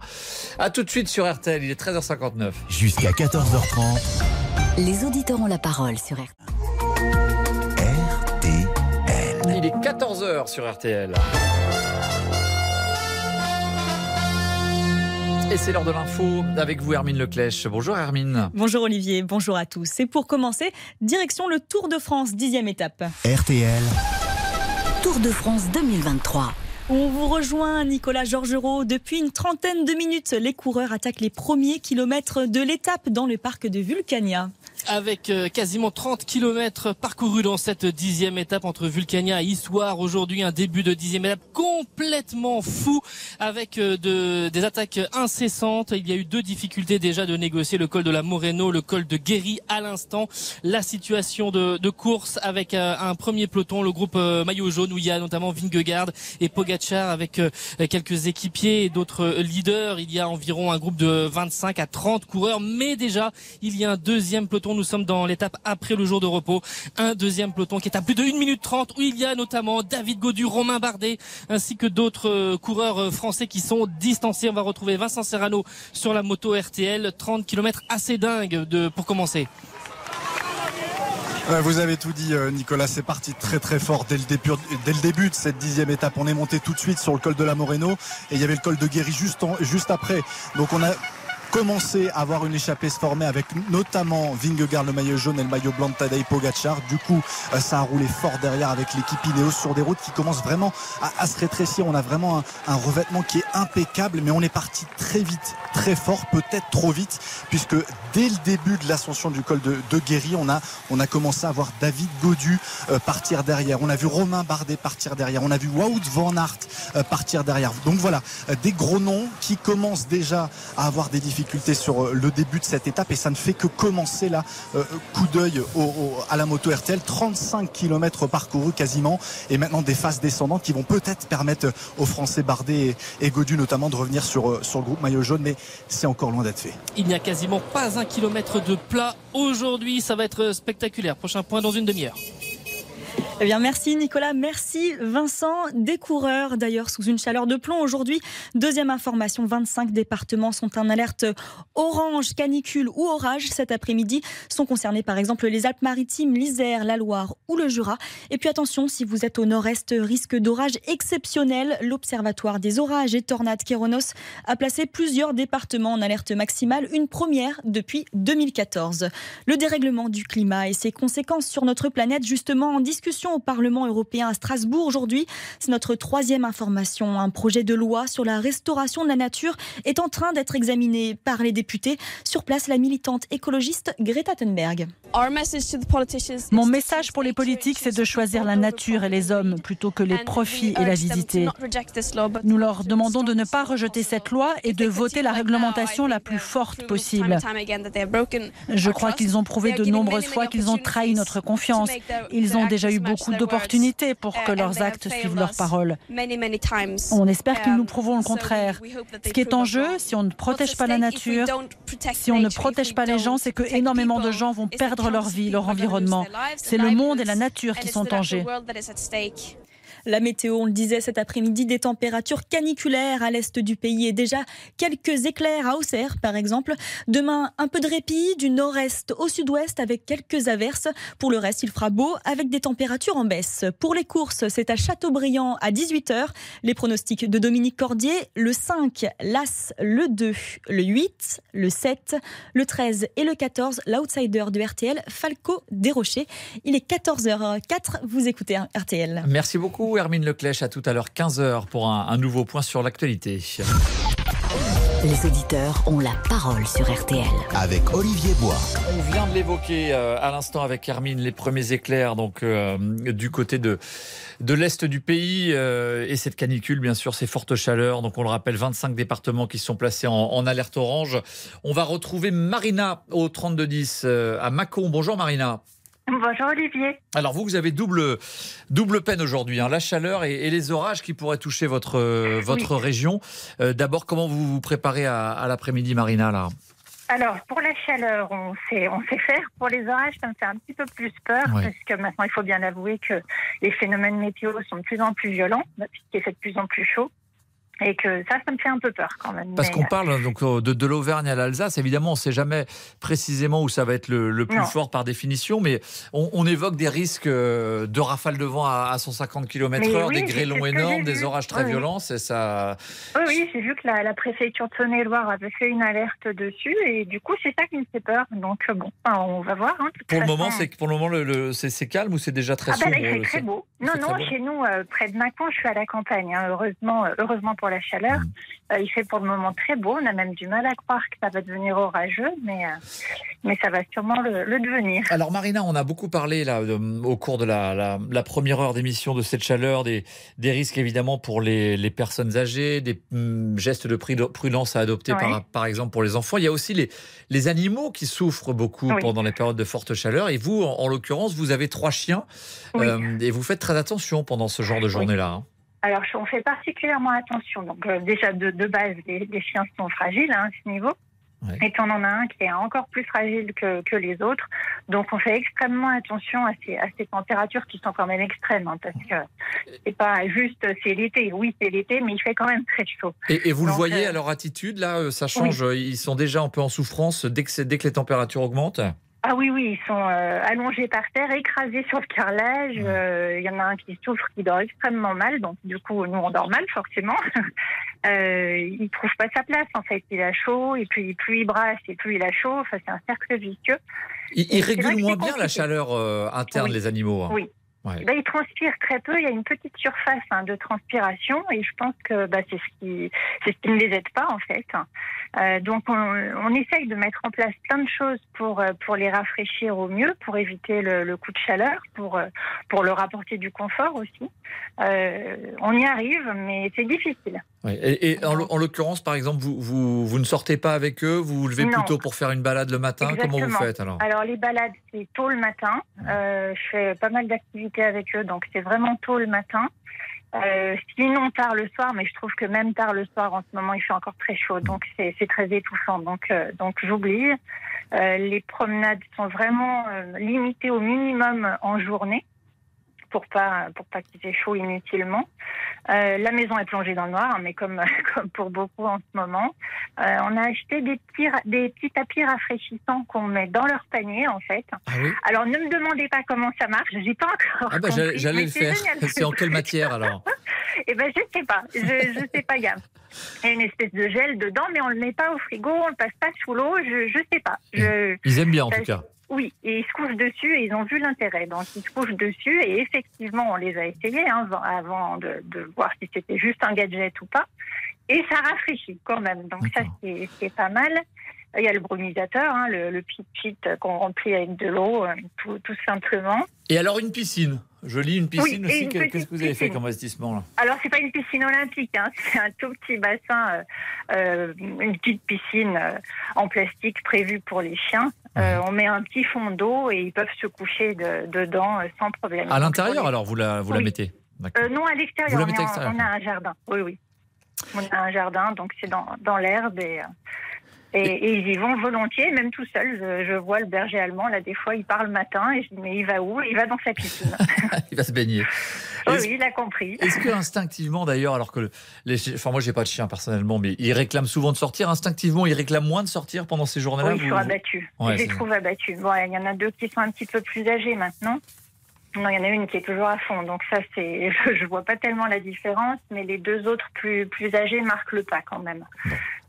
À tout de suite sur RTL, il est 13h59. Jusqu'à 14h30. Les auditeurs ont la parole sur RTL. Il est 14h sur RTL. Et c'est l'heure de l'info avec vous, Hermine Leclèche. Bonjour, Hermine. Bonjour Olivier, bonjour à tous. Et pour commencer, direction le Tour de France, dixième étape. RTL. Tour de France 2023. On vous rejoint, Nicolas Georgerot. Depuis une trentaine de minutes, les coureurs attaquent les premiers kilomètres de l'étape dans le parc de Vulcania. Avec euh, quasiment 30 km parcourus dans cette dixième étape entre Vulcania et Issoire. Aujourd'hui, un début de dixième étape complètement fou avec euh, de, des attaques incessantes. Il y a eu deux difficultés déjà de négocier le col de la Moreno, le col de Guéry à l'instant. La situation de, de course avec euh, un premier peloton, le groupe maillot jaune où il y a notamment Vingegaard et Pogacar avec quelques équipiers et d'autres leaders. Il y a environ un groupe de 25 à 30 coureurs, mais déjà il y a un deuxième peloton. Nous sommes dans l'étape après le jour de repos. Un deuxième peloton qui est à plus de 1 minute 30 où il y a notamment David Godu, Romain Bardet ainsi que d'autres euh, coureurs euh, français qui sont distancés. On va retrouver Vincent Serrano sur la moto RTL. 30 km assez dingue pour commencer. Vous avez tout dit, euh, Nicolas. C'est parti très très fort dès le, début, dès le début de cette dixième étape. On est monté tout de suite sur le col de la Moreno et il y avait le col de Guéry juste, juste après. Donc on a commencé à avoir une échappée se former avec notamment Vingegaard le maillot jaune et le maillot blanc de Tadej Pogacar. Du coup, euh, ça a roulé fort derrière avec l'équipe Ineos sur des routes qui commencent vraiment à, se rétrécir. On a vraiment un, revêtement qui est impeccable, mais on est parti très vite, très fort, peut-être trop vite, puisque dès le début de l'ascension du col de, Guéry, on a, on a commencé à voir David Godu euh, partir derrière. On a vu Romain Bardet partir derrière. On a vu Wout van Aert euh, partir derrière. Donc voilà, des gros noms qui commencent déjà à avoir des difficultés sur euh, le début de cette étape et ça ne fait que commencer là. Euh, coup d'œil à la moto RTL, 35 km parcourus quasiment et maintenant des phases descendantes qui vont peut-être permettre aux Français Bardet et, Godu notamment de revenir sur, euh, sur le groupe maillot jaune mais c'est encore loin d'être fait. Il n'y a quasiment pas un kilomètre de plat aujourd'hui, ça va être spectaculaire. Prochain point dans une demi-heure. Eh bien, merci Nicolas, merci Vincent. Des coureurs d'ailleurs sous une chaleur de plomb aujourd'hui. Deuxième information, 25 départements sont en alerte orange, canicule ou orage cet après-midi. Sont concernés par exemple les Alpes-Maritimes, l'Isère, la Loire ou le Jura. Et puis attention, si vous êtes au nord-est, risque d'orage exceptionnel. L'Observatoire des orages et tornades Kéronos a placé plusieurs départements en alerte maximale, une première depuis 2014. Le dérèglement du climat et ses conséquences sur notre planète justement en discussion au Parlement européen à Strasbourg aujourd'hui. C'est notre troisième information. Un projet de loi sur la restauration de la nature est en train d'être examiné par les députés. Sur place, la militante écologiste Greta Thunberg. Mon message pour les politiques, c'est de choisir la nature et les hommes plutôt que les profits et la visiter. Nous leur demandons de ne pas rejeter cette loi et de voter la réglementation la plus forte possible. Je crois qu'ils ont prouvé de nombreuses fois qu'ils ont trahi notre confiance. Ils ont déjà eu beaucoup d'opportunités pour que leurs actes suivent leurs paroles. On espère qu'ils nous prouvent le contraire. Ce qui est en jeu, si on ne protège pas la nature, si on ne protège pas les gens, c'est que énormément de gens vont perdre leur vie, leur environnement. C'est le monde et la nature qui sont en jeu. La météo, on le disait cet après-midi, des températures caniculaires à l'est du pays et déjà quelques éclairs à Auxerre, par exemple. Demain, un peu de répit du nord-est au sud-ouest avec quelques averses. Pour le reste, il fera beau avec des températures en baisse. Pour les courses, c'est à Châteaubriand à 18h. Les pronostics de Dominique Cordier, le 5, l'As, le 2, le 8, le 7, le 13 et le 14, l'outsider de RTL, Falco Desrochers. Il est 14h04, vous écoutez RTL. Merci beaucoup. Hermine Leclèche. À tout à l'heure, 15h, pour un, nouveau point sur l'actualité. Les auditeurs ont la parole sur RTL. Avec Olivier Bois. On vient de l'évoquer euh, à l'instant avec Hermine, les premiers éclairs donc euh, du côté de, de l'est du pays euh, et cette canicule, bien sûr, ces fortes chaleurs. Donc on le rappelle, 25 départements qui sont placés en, en alerte orange. On va retrouver Marina au 3210 à Mâcon. Bonjour Marina. Bonjour Olivier. Alors vous, vous avez double, double peine aujourd'hui, hein, la chaleur et, les orages qui pourraient toucher votre, votre région. Euh, d'abord, comment vous vous préparez à, l'après-midi, Marina là? Alors, pour la chaleur, on sait, on sait faire. Pour les orages, ça me fait un petit peu plus peur, parce que maintenant, il faut bien avouer que les phénomènes météo sont de plus en plus violents, puisqu'il fait de plus en plus chaud. Et que ça, ça me fait un peu peur quand même. Parce qu'on euh, parle donc euh, de, de l'Auvergne à l'Alsace, évidemment, on ne sait jamais précisément où ça va être le, plus fort par définition, mais on, évoque des risques euh, de rafales de vent à, 150 km/h, des grêlons énormes, des orages très violents. C'est ça. Oui, oui, j'ai vu que la, préfecture de Saône-et-Loire avait fait une alerte dessus, et du coup, c'est ça qui me fait peur. Donc bon, on va voir. Hein, pour, le moment, c'est pour le moment, le, c'est calme ou c'est déjà très ah bah, C'est très beau. Non, non, chez nous, près de Macron, je suis à la campagne. Hein, heureusement, heureusement pour pour la chaleur. Mm. Euh, il fait pour le moment très beau. On a même du mal à croire que ça va devenir orageux, mais, euh, mais ça va sûrement le, le devenir. Alors Marina, on a beaucoup parlé là de- au cours de la, la- la première heure d'émission de cette chaleur, des, des risques évidemment pour les, les personnes âgées, des hum, gestes de prude- prudence à adopter Ouais. par, par exemple pour les enfants. Il y a aussi les, les animaux qui souffrent beaucoup Oui. pendant les périodes de forte chaleur. Et vous, en, en l'occurrence, vous avez trois chiens Oui. euh, et vous faites très attention pendant ce genre de journée-là. hein. Alors, on fait particulièrement attention. Donc, euh, déjà, de, de base, les, les chiens sont fragiles hein, à ce niveau. Et puis, on en a un qui est encore plus fragile que, que les autres. Donc, on fait extrêmement attention à ces, à ces températures qui sont quand même extrêmes. hein, parce que c'est pas juste, c'est l'été. Oui, c'est l'été, mais il fait quand même très chaud. Et, et vous le voyez euh, à leur attitude, là, euh, ça change. Ils sont déjà un peu en souffrance dès que, dès que les températures augmentent? Ah oui, oui, ils sont euh, allongés par terre, écrasés sur le carrelage. Euh, Il y en a un qui souffre, qui dort extrêmement mal. Donc, du coup, nous, on dort mal, forcément. euh, il trouve pas sa place, en fait. Il a chaud, et puis plus il brasse, et plus il a chaud. Enfin, c'est un cercle vicieux. Ils, ils vrai régulent moins bien la chaleur euh, interne, Oui. les animaux. hein. Oui. Ouais. Ben, il transpire très peu. Il y a une petite surface hein, de transpiration et je pense que bah, c'est ce qui c'est ce qui ne les aide pas en fait. Euh, donc on, on essaye de mettre en place plein de choses pour euh, pour les rafraîchir au mieux, pour éviter le, le coup de chaleur, pour euh, pour leur apporter du confort aussi. Euh, on y arrive, mais c'est difficile. Et, et en, l'o- en l'occurrence, par exemple, vous, vous, vous ne sortez pas avec eux, vous vous levez Non. plutôt pour faire une balade le matin. Comment vous faites alors? Les balades, c'est tôt le matin. Euh, je fais pas mal d'activités avec eux, donc c'est vraiment tôt le matin. Euh, sinon tard le soir, mais je trouve que même tard le soir, en ce moment, il fait encore très chaud, donc c'est très étouffant. Donc, euh, donc j'oublie. Euh, les promenades sont vraiment euh, limitées au minimum en journée pour pas pour pas qu'il fasse chaud inutilement. Euh, la maison est plongée dans le noir, hein, mais comme comme pour beaucoup en ce moment. Euh, on a acheté des petits des petits tapis rafraîchissants qu'on met dans leur panier en fait. Alors ne me demandez pas comment ça marche, j'ai pas encore. Ah bah, j'allais le faire. C'est en quelle matière alors? Eh ben je sais pas, je je sais pas. Il y a il y a une espèce de gel dedans, mais on le met pas au frigo, on le passe pas sous l'eau. Je je sais pas. Je, Ils aiment bien en tout cas. Oui, et ils se couchent dessus et ils ont vu l'intérêt. Donc ils se couchent dessus et effectivement, on les a essayés hein, avant- de, de voir si c'était juste un gadget ou pas. Et ça rafraîchit quand même. Donc ça, c'est pas mal. Il y a le brumisateur, hein, le, le pit-pit qu'on remplit avec de l'eau, euh, tout, tout simplement. Et alors une piscine Je lis une piscine Oui, aussi. Qu'est-ce que vous avez fait comme investissement là Alors, c'est pas une piscine olympique, hein, c'est un tout petit bassin, euh, euh, une petite piscine euh, en plastique prévue pour les chiens. Euh, on met un petit fond d'eau et ils peuvent se coucher de- dedans sans problème. À l'intérieur alors vous la, vous la mettez? Euh, Non, à l'extérieur. à on a un jardin. Oui, oui. On a un jardin, donc c'est dans, dans l'herbe et, euh, et, et ils y vont volontiers, même tout seul. Je, je vois le berger allemand, là, des fois, il part le matin et je dis, mais il va où? Il va dans sa piscine. Il va se baigner. oui, Est-ce- oui, il a compris. Est-ce que instinctivement d'ailleurs, alors que le- les, enfin moi j'ai pas de chien personnellement, mais ils réclament souvent de sortir. Instinctivement, ils réclament moins de sortir pendant ces journées-là. Oui, ils sont vous- abattus. Ouais, je les trouve abattus. Bon, il y en a deux qui sont un petit peu plus âgés maintenant. Non, il y en a une qui est toujours à fond. Donc ça, c'est, je, je vois pas tellement la différence, mais les deux autres plus plus âgés marquent le pas quand même.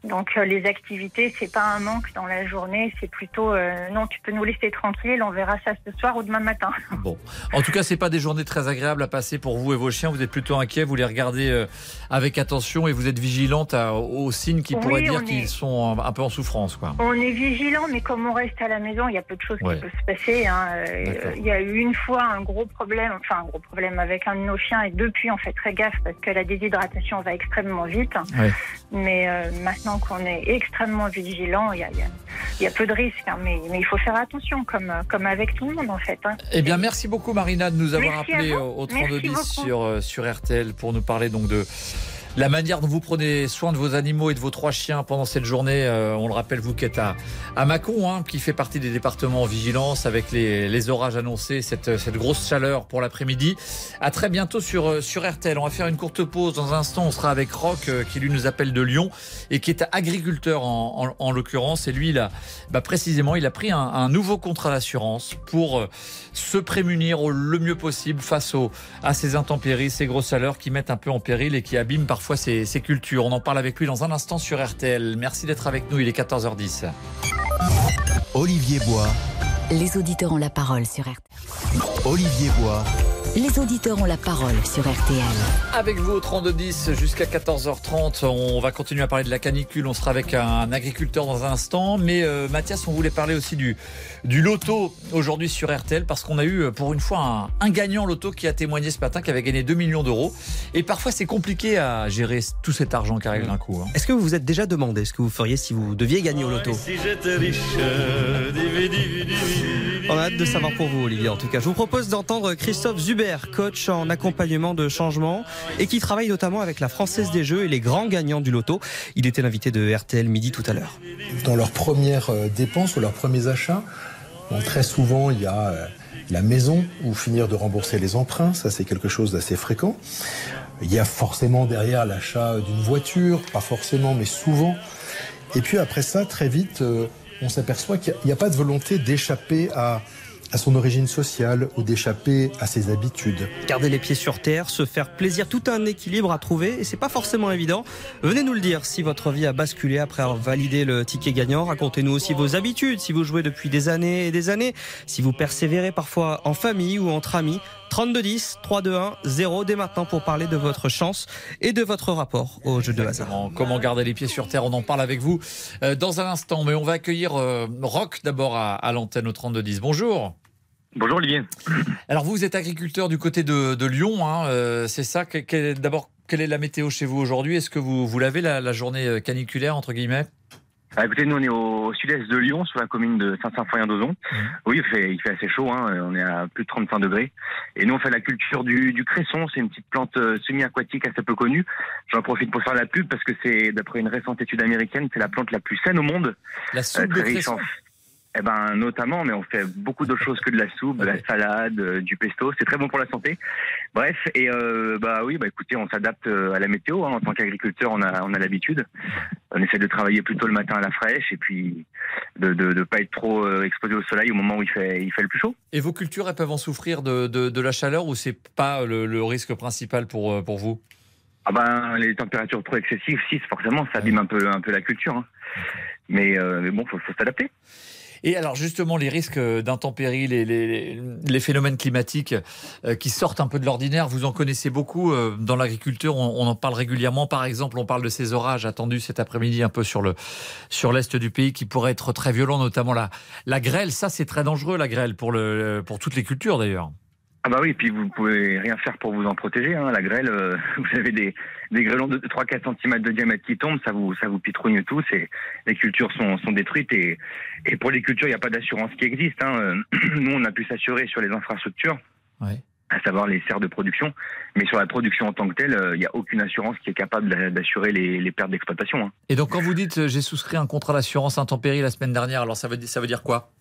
Donc euh, les activités, c'est pas un manque dans la journée, c'est plutôt euh, non, tu peux nous laisser tranquille, on verra ça ce soir ou demain matin. Bon, en tout cas, c'est pas des journées très agréables à passer pour vous et vos chiens. Vous êtes plutôt inquiets, vous les regardez euh, avec attention et vous êtes vigilante à- aux signes qui Oui, pourraient dire qu'ils sont un, peu en souffrance, quoi. On est vigilant, mais comme on reste à la maison, il y a peu de choses Ouais. qui peuvent se passer. hein. Euh. Il y a eu une fois un gros problème, enfin un gros problème avec un de nos chiens, et depuis on fait très gaffe parce que la déshydratation va extrêmement vite. Ouais. Mais euh, maintenant qu'on est extrêmement vigilant, il y a, y a- y a peu de risques. hein. mais, mais il faut faire attention, comme, euh, comme avec tout le monde en fait. hein. Eh bien, merci beaucoup Marina de nous avoir appelé au, au Merci 3210 beaucoup. sur, euh, sur RTL pour nous parler donc de la manière dont vous prenez soin de vos animaux et de vos trois chiens pendant cette journée. Euh, on le rappelle, vous qui êtes à, à hein, qui fait partie des départements en vigilance avec les, orages annoncés, cette, cette grosse chaleur pour l'après-midi. À très bientôt sur, euh, sur RTL. On va faire une courte pause. Dans un instant, on sera avec Rock, euh, qui lui nous appelle de Lyon et qui est agriculteur en, en, en l'occurrence. Et lui, il a, bah, précisément, il a pris un, un nouveau contrat d'assurance pour euh, se prémunir au, le mieux possible face aux, à ces intempéries, ces grosses chaleurs qui mettent un peu en péril et qui abîment parfois ses, ses cultures. On en parle avec lui dans un instant sur RTL. Merci d'être avec nous. Il est 14h10. Olivier Bois, Les auditeurs ont la parole sur RTL. Olivier Bois, les auditeurs ont la parole sur RTL. Avec vous au 3210 jusqu'à 14h30, on va continuer à parler de la canicule. On sera avec un agriculteur dans un instant. Mais euh, Mathias, on voulait parler aussi du, du loto aujourd'hui sur RTL parce qu'on a eu euh, pour une fois un, gagnant loto qui a témoigné ce matin qui avait gagné 2 millions d'euros. Et parfois c'est compliqué à gérer tout cet argent qui arrive d'un coup. hein. Est-ce que vous vous êtes déjà demandé ce que vous feriez si vous deviez gagner au loto? On a hâte de savoir pour vous, Olivier. En tout cas, je vous propose d'entendre Christophe Zuber, coach en accompagnement de changement et qui travaille notamment avec la Française des Jeux et les grands gagnants du loto. Il était l'invité de RTL Midi tout à l'heure. Dans leurs premières euh, dépenses ou leurs premiers achats, très souvent, il y a euh, la maison ou finir de rembourser les emprunts. Ça, c'est quelque chose d'assez fréquent. Il y a forcément derrière l'achat d'une voiture, pas forcément, mais souvent. Et puis après ça, très vite, euh, on s'aperçoit qu'il n'y a, pas de volonté d'échapper à, à son origine sociale ou d'échapper à ses habitudes. Garder les pieds sur terre, se faire plaisir, tout un équilibre à trouver et c'est pas forcément évident. Venez nous le dire si votre vie a basculé après avoir validé le ticket gagnant. Racontez-nous aussi vos habitudes, si vous jouez depuis des années et des années, si vous persévérez parfois en famille ou entre amis. 3210 321 0 dès maintenant pour parler de votre chance et de votre rapport au jeu de hasard. Comment, garder les pieds sur terre On en parle avec vous euh, dans un instant. Mais on va accueillir euh, Rock d'abord à, à l'antenne au 3210. Bonjour. Bonjour Olivier. Alors vous êtes agriculteur du côté de, de Lyon, hein, euh, c'est ça? D'abord, quelle est la météo chez vous aujourd'hui? Est-ce que vous, vous l'avez la, la journée caniculaire entre guillemets? Ah, écoutez, nous on est au sud-est de Lyon, sur la commune de Saint-Symphorien-d'Ozon. Oui, il fait, il fait assez chaud, hein, on est à plus de 35 degrés. Et nous on fait la culture du, du cresson, c'est une petite plante euh, semi-aquatique assez peu connue. J'en profite pour faire la pub parce que c'est, d'après une récente étude américaine, c'est la plante la plus saine au monde. La soupe très de riche en- cresson Eh ben, notamment, mais on fait beaucoup d'autres choses que de la soupe, de la salade, euh, du pesto. C'est très bon pour la santé. Bref, et euh, bah oui, bah écoutez, on s'adapte euh, à la météo. hein. En tant qu'agriculteur, on a, on a l'habitude. On essaie de travailler plutôt le matin à la fraîche et puis de de, de pas être trop exposé au soleil au moment où il fait, il fait le plus chaud. Et vos cultures, elles peuvent en souffrir de, de, de la chaleur ou c'est pas le, le risque principal pour, pour vous? Ah ben, les températures trop excessives, si, forcément, ça abîme un peu, un peu la culture. hein. Mais, euh, mais bon, faut, faut s'adapter. Et alors justement, les risques d'intempéries, les, les, phénomènes climatiques euh, qui sortent un peu de l'ordinaire, vous en connaissez beaucoup euh, dans l'agriculture, on, en parle régulièrement. Par exemple, on parle de ces orages attendus cet après-midi un peu sur le sur l'est du pays qui pourraient être très violents, notamment la, la grêle. Ça, c'est très dangereux, la grêle, pour, le, pour toutes les cultures d'ailleurs. Ah bah oui, puis vous pouvez rien faire pour vous en protéger. Hein. La grêle, euh, vous avez des, des grêlons de 3-4 cm de diamètre qui tombent, ça vous, ça vous pitrougne tout. C'est, les cultures sont, sont détruites et, et pour les cultures, il n'y a pas d'assurance qui existe. Hein. Euh, Nous, on a pu s'assurer sur les infrastructures, à savoir les serres de production, mais sur la production en tant que telle, euh, il n'y a aucune assurance qui est capable d'a- d'assurer les, les pertes d'exploitation. hein. Et donc quand vous dites j'ai souscrit un contrat d'assurance intempérie la semaine dernière, alors ça veut, ça veut dire quoi?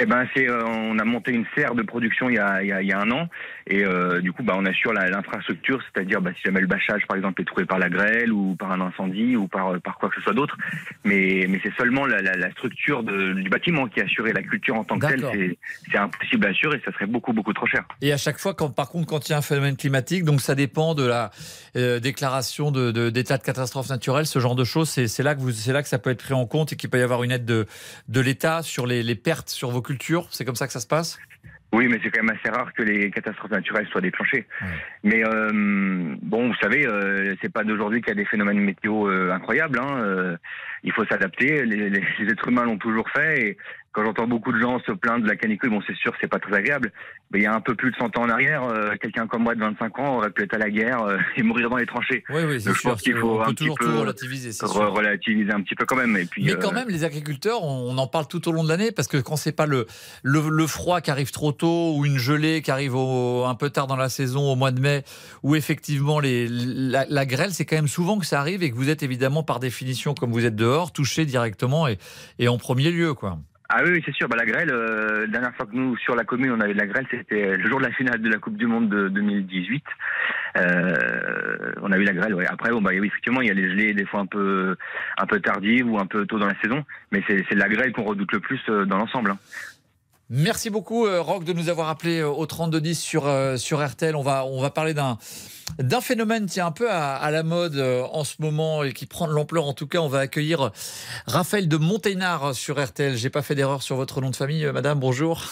Eh ben, c'est, euh, on a monté une serre de production il y a, il y a, il y a un an, et euh, du coup, bah, on assure la- l'infrastructure, c'est-à-dire bah, si jamais le bâchage, par exemple, est trouvé par la grêle ou par un incendie ou par, euh, par quoi que ce soit d'autre, mais, mais c'est seulement la, la, la structure de- du bâtiment qui est assurée. La culture en tant que telle, c'est, c'est impossible à assurer, ça serait beaucoup beaucoup trop cher. Et à chaque fois, quand, par contre, quand il y a un phénomène climatique, donc ça dépend de la euh, déclaration de- de- d'état de, catastrophe naturelle, ce genre de choses, c'est c'est là que vous, c'est là que ça peut être pris en compte et qu'il peut y avoir une aide de, de l'État sur les, les pertes sur vos cultures. C'est comme ça que ça se passe? Oui, mais c'est quand même assez rare que les catastrophes naturelles soient déclenchées. Mais euh, bon, vous savez, euh, c'est pas d'aujourd'hui qu'il y a des phénomènes météo euh, incroyables. Hein, euh, il faut s'adapter. Les, les- les êtres humains l'ont toujours fait. Et quand j'entends beaucoup de gens se plaindre de la canicule, bon, c'est sûr, c'est pas très agréable. Mais il y a un peu plus de 100 ans en arrière, euh, quelqu'un comme moi de 25 ans aurait pu être à la guerre euh, et mourir dans les tranchées. Oui, oui, c'est je sûr. pense qu'il faut on un peut petit toujours tout relativiser, c'est re- sûr. relativiser un petit peu quand même. Et puis, Mais euh, quand même, les agriculteurs, on, en parle tout au long de l'année parce que quand c'est pas le, le, le froid qui arrive trop tôt ou une gelée qui arrive au- un peu tard dans la saison au mois de mai, ou effectivement les, la, la grêle, c'est quand même souvent que ça arrive et que vous êtes évidemment par définition, comme vous êtes dehors, touché directement et, et en premier lieu, quoi. Ah oui, c'est sûr. Bah, la grêle, euh, la dernière fois que nous, sur la commune, on avait de la grêle, c'était le jour de la finale de la Coupe du Monde de 2018. Euh, on a eu la grêle, ouais. Après, bon, bah, oui, effectivement, il y a les gelées, des fois un peu, un peu tardives ou un peu tôt dans la saison. Mais c'est c'est la grêle qu'on redoute le plus euh, dans l'ensemble. hein. Merci beaucoup, euh, Rock, de nous avoir appelé euh, au 3210 sur, euh, sur RTL. On va, on va parler d'un d'un phénomène qui est un peu à, à la mode en ce moment et qui prend de l'ampleur. En tout cas, on va accueillir Raphaël de Monténard sur RTL. J'ai pas fait d'erreur sur votre nom de famille, madame. Bonjour.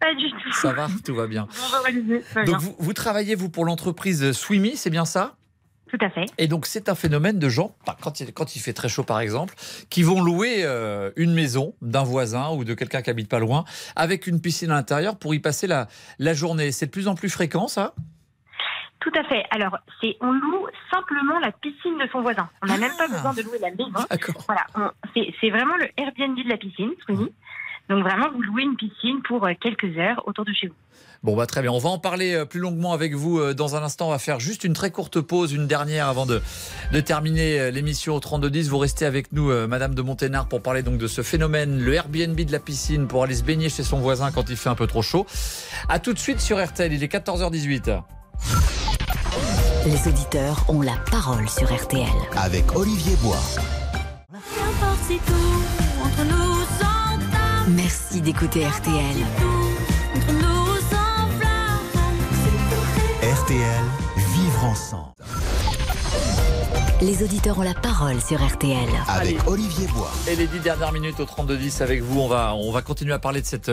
Pas du tout. Ça va, tout va bien. Donc Donc vous, vous travaillez, vous, pour l'entreprise Swimi, c'est bien ça? Tout à fait. Et donc c'est un phénomène de gens, quand il, quand il fait très chaud par exemple, qui vont louer euh, une maison d'un voisin ou de quelqu'un qui habite pas loin, avec une piscine à l'intérieur pour y passer la, la journée. C'est de plus en plus fréquent ça? Tout à fait. Alors, c'est on loue simplement la piscine de son voisin. On n'a même Ah. pas besoin de louer la maison. Voilà, c'est vraiment le Airbnb de la piscine, Sweeney. Donc vraiment, vous louez une piscine pour euh, quelques heures autour de chez vous. Bon, bah très bien. On va en parler euh, plus longuement avec vous euh, dans un instant. On va faire juste une très courte pause, une dernière avant de, de terminer l'émission au 3210. Vous restez avec nous, Madame de Monténard, pour parler donc de ce phénomène, le Airbnb de la piscine pour aller se baigner chez son voisin quand il fait un peu trop chaud. À tout de suite sur RTL. Il est 14h18. Les auditeurs ont la parole sur RTL. Avec Olivier Bois. Merci d'écouter RTL. RTL, vivre ensemble. Les auditeurs ont la parole sur RTL. Avec Olivier Bois. Et les dix dernières minutes au 32-10 avec vous, on va, on va continuer à parler de cette,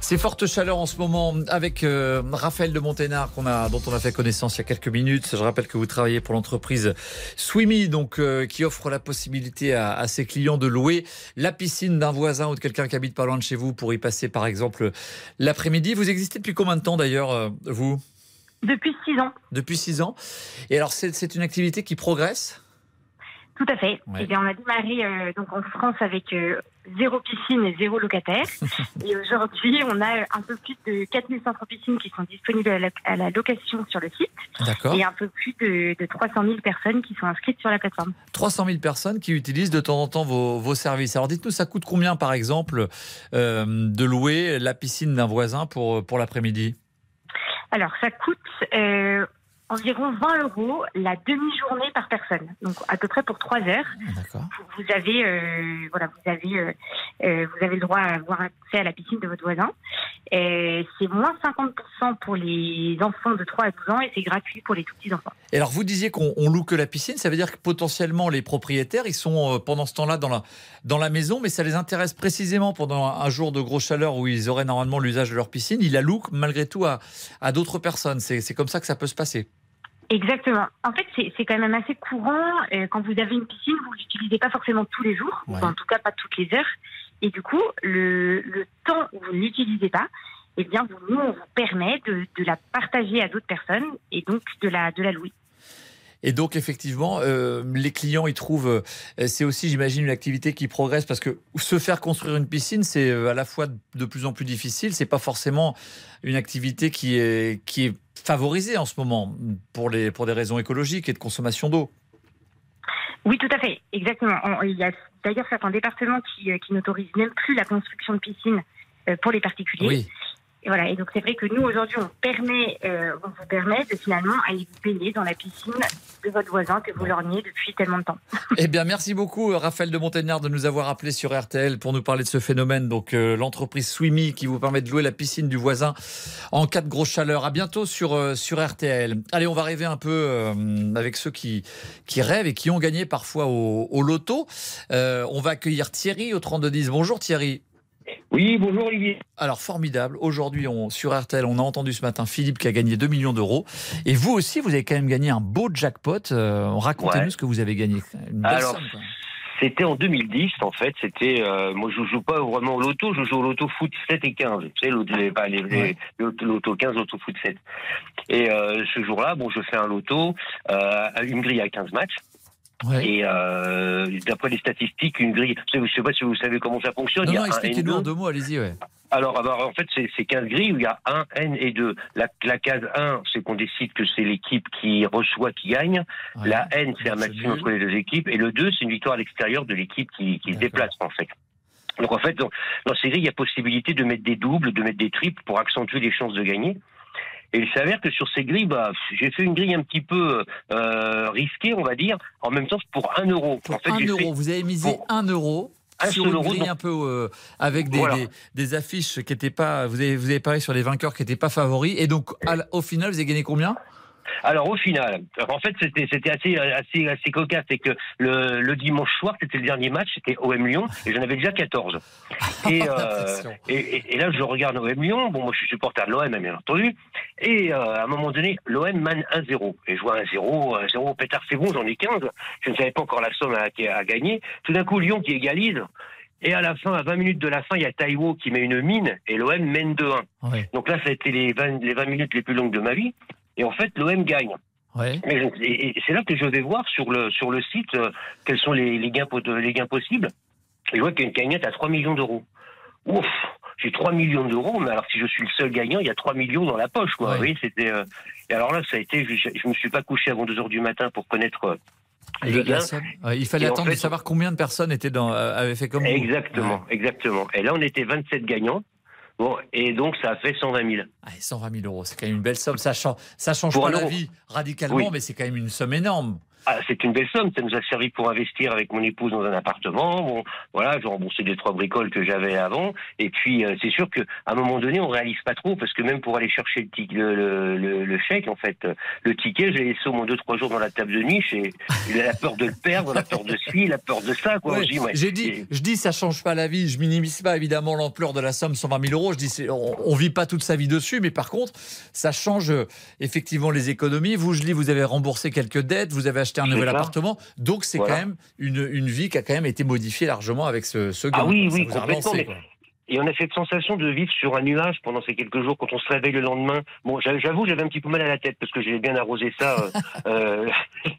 ces fortes chaleurs en ce moment avec euh, Raphaël de Monténard qu'on a, dont on a fait connaissance il y a quelques minutes. Je rappelle que vous travaillez pour l'entreprise Swimi, donc euh, qui offre la possibilité à, à ses clients de louer la piscine d'un voisin ou de quelqu'un qui habite pas loin de chez vous pour y passer par exemple l'après-midi. Vous existez depuis combien de temps d'ailleurs, euh, vous? Depuis six ans. Depuis six ans. Et alors c'est c'est une activité qui progresse? Tout à fait. Ouais. Eh bien, on a démarré euh, donc en France avec euh, zéro piscine et zéro locataire. et aujourd'hui, on a un peu plus de 4500 piscines qui sont disponibles à la, à la location sur le site. D'accord. Et un peu plus de, de 300 000 personnes qui sont inscrites sur la plateforme. 300 000 personnes qui utilisent de temps en temps vos, vos services. Alors dites-nous, ça coûte combien par exemple euh, de louer la piscine d'un voisin pour, pour l'après-midi? Alors, ça coûte euh, environ 20 euros la demi-journée par personne. Donc, à peu près pour 3 heures. Vous, vous avez, euh, voilà, vous avez, euh, euh, vous avez le droit à avoir accès à la piscine de votre voisin. C'est moins 50% pour les enfants de 3 à 12 ans et c'est gratuit pour les tout petits enfants. Et alors vous disiez qu'on on loue que la piscine, ça veut dire que potentiellement les propriétaires, ils sont euh, pendant ce temps-là dans la, dans la maison, mais ça les intéresse précisément pendant un, jour de grosse chaleur où ils auraient normalement l'usage de leur piscine, ils la louent malgré tout à, à d'autres personnes. C'est comme ça que ça peut se passer. Exactement. En fait, c'est quand même assez courant. euh, quand vous avez une piscine, vous l'utilisez pas forcément tous les jours, ou en tout cas pas toutes les heures. Et du coup, le, le temps où vous ne l'utilisez pas, eh bien, vous, nous, on vous permet de, de la partager à d'autres personnes et donc de la, de la louer. Et donc effectivement, euh, les clients ils trouvent, euh, c'est aussi j'imagine une activité qui progresse parce que se faire construire une piscine c'est euh, à la fois de plus en plus difficile, c'est pas forcément une activité qui est qui est favorisée en ce moment pour les pour des raisons écologiques et de consommation d'eau. Oui, tout à fait, exactement. On- il y a d'ailleurs certains départements qui, qui n'autorisent même plus la construction de piscines pour les particuliers. Oui. Et voilà. Et donc c'est vrai que nous aujourd'hui on permet, euh, on vous permet de finalement aller vous baigner dans la piscine de votre voisin que vous lorgnez depuis tellement de temps. Eh bien, merci beaucoup, euh, Raphaël de Montagnard, de nous avoir appelé sur RTL pour nous parler de ce phénomène. Donc, euh, l'entreprise Swimi qui vous permet de louer la piscine du voisin en cas de grosse chaleur. À bientôt sur, euh, sur RTL. Allez, on va rêver un peu avec ceux qui, qui rêvent et qui ont gagné parfois au, au loto. On va accueillir Thierry au 3210. Bonjour Thierry. Oui, bonjour Olivier. Alors formidable. Aujourd'hui, on, sur RTL, on a entendu ce matin Philippe qui a gagné 2 millions d'euros. Et vous aussi, vous avez quand même gagné un beau jackpot. Euh, Racontez-nous Ouais. ce que vous avez gagné. Une belle Alors, somme, c'était en 2010 en fait. C'était euh, moi je joue pas vraiment au loto, je joue au loto foot 7 et 15. Tu sais, l'auto, pas les, les- l'auto- loto 15, loto foot 7. Et euh, ce jour-là, bon, je fais un loto, euh, une grille à 15 matchs. Et euh, d'après les statistiques, une grille. Je sais pas si vous savez comment ça fonctionne. Non, non, expliquez-nous en N2. deux mots, allez-y. Ouais. Alors, alors, en fait, c'est c'est 15 grilles où il y a 1, N et 2. La, la case 1, c'est qu'on décide que c'est l'équipe qui reçoit qui gagne. La N, c'est un match entre les deux équipes. Et le 2, c'est une victoire à l'extérieur de l'équipe qui, qui se déplace, en fait. Donc, en fait, dans, dans ces grilles, il y a possibilité de mettre des doubles, de mettre des triples pour accentuer les chances de gagner. Et il s'avère que sur ces grilles, bah, j'ai fait une grille un petit peu euh, risquée, on va dire. En même temps, pour 1 euro. en fait, 1 j'ai euro, fait- vous avez misé 1 euro Un sur une grille un peu euh, avec des, Voilà. des, des affiches qui n'étaient pas. Vous avez, vous avez parlé sur les vainqueurs qui n'étaient pas favoris. Et donc, à au final, vous avez gagné combien? Alors au final, en fait c'était c'était assez assez assez cocasse, c'est que le, le dimanche soir c'était le dernier match, c'était OM Lyon et j'en avais déjà 14. Et, euh, et, et, là je regarde OM Lyon, bon moi je suis supporter de l'OM bien entendu, et euh, à un moment donné l'OM mène 1-0 et je vois 1-0, 1-0 pétard c'est bon j'en ai 15, je ne savais pas encore la somme à, à gagner. Tout d'un coup Lyon qui égalise. Et à la fin, à 20 minutes de la fin, il y a Taïwo qui met une mine et l'OM mène 2-1. Donc là, ça a été les 20, les 20 minutes les plus longues de ma vie. Et en fait, l'OM gagne. Ouais. c'est là que je vais voir sur le, sur le site euh, quels sont les, les, gains, les gains possibles. Et je vois qu'il y a une cagnotte à 3 millions d'euros. Ouf j'ai 3 millions d'euros, mais alors si je suis le seul gagnant, il y a 3 millions dans la poche, quoi. C'était. Euh, et alors là, ça a été. Je, je me suis pas couché avant 2 heures du matin pour connaître euh, il fallait attendre de savoir combien de personnes étaient dans, avaient fait comme Exactement, exactement. Et là, on était 27 gagnants. Bon, et donc ça a fait 120 000. Ah, 120 000 euros, c'est quand même une belle somme. Ça change, ça change pas la vie radicalement, mais c'est quand même une somme énorme. Ah, c'est une belle somme. Ça nous a servi pour investir avec mon épouse dans un appartement. Bon, voilà, j'ai remboursé deux trois bricoles que j'avais avant. Et puis euh, c'est sûr qu'à un moment donné, on réalise pas trop parce que même pour aller chercher le, le, le, le chèque, en fait, le ticket, j'ai laissé au moins deux trois jours dans la table de nuit. Et il a la peur de le perdre, la peur de ci, la peur de ça. Quoi. j'ai dit, je dis, ça change pas la vie. Je minimise pas évidemment l'ampleur de la somme, 120 000 euros. Je dis, on, on vit pas toute sa vie dessus, mais par contre, ça change euh, effectivement les économies. Vous, je dis, vous avez remboursé quelques dettes, vous avez acheté un nouvel appartement. Donc c'est quand même une, une, vie qui a quand même été modifiée largement avec ce, ce gain. Ah oui, oui, complètement. et on a cette sensation de vivre sur un nuage pendant ces quelques jours quand on se réveille le lendemain. Bon, j'avoue, j'avais un petit peu mal à la tête parce que j'avais bien arrosé ça euh, euh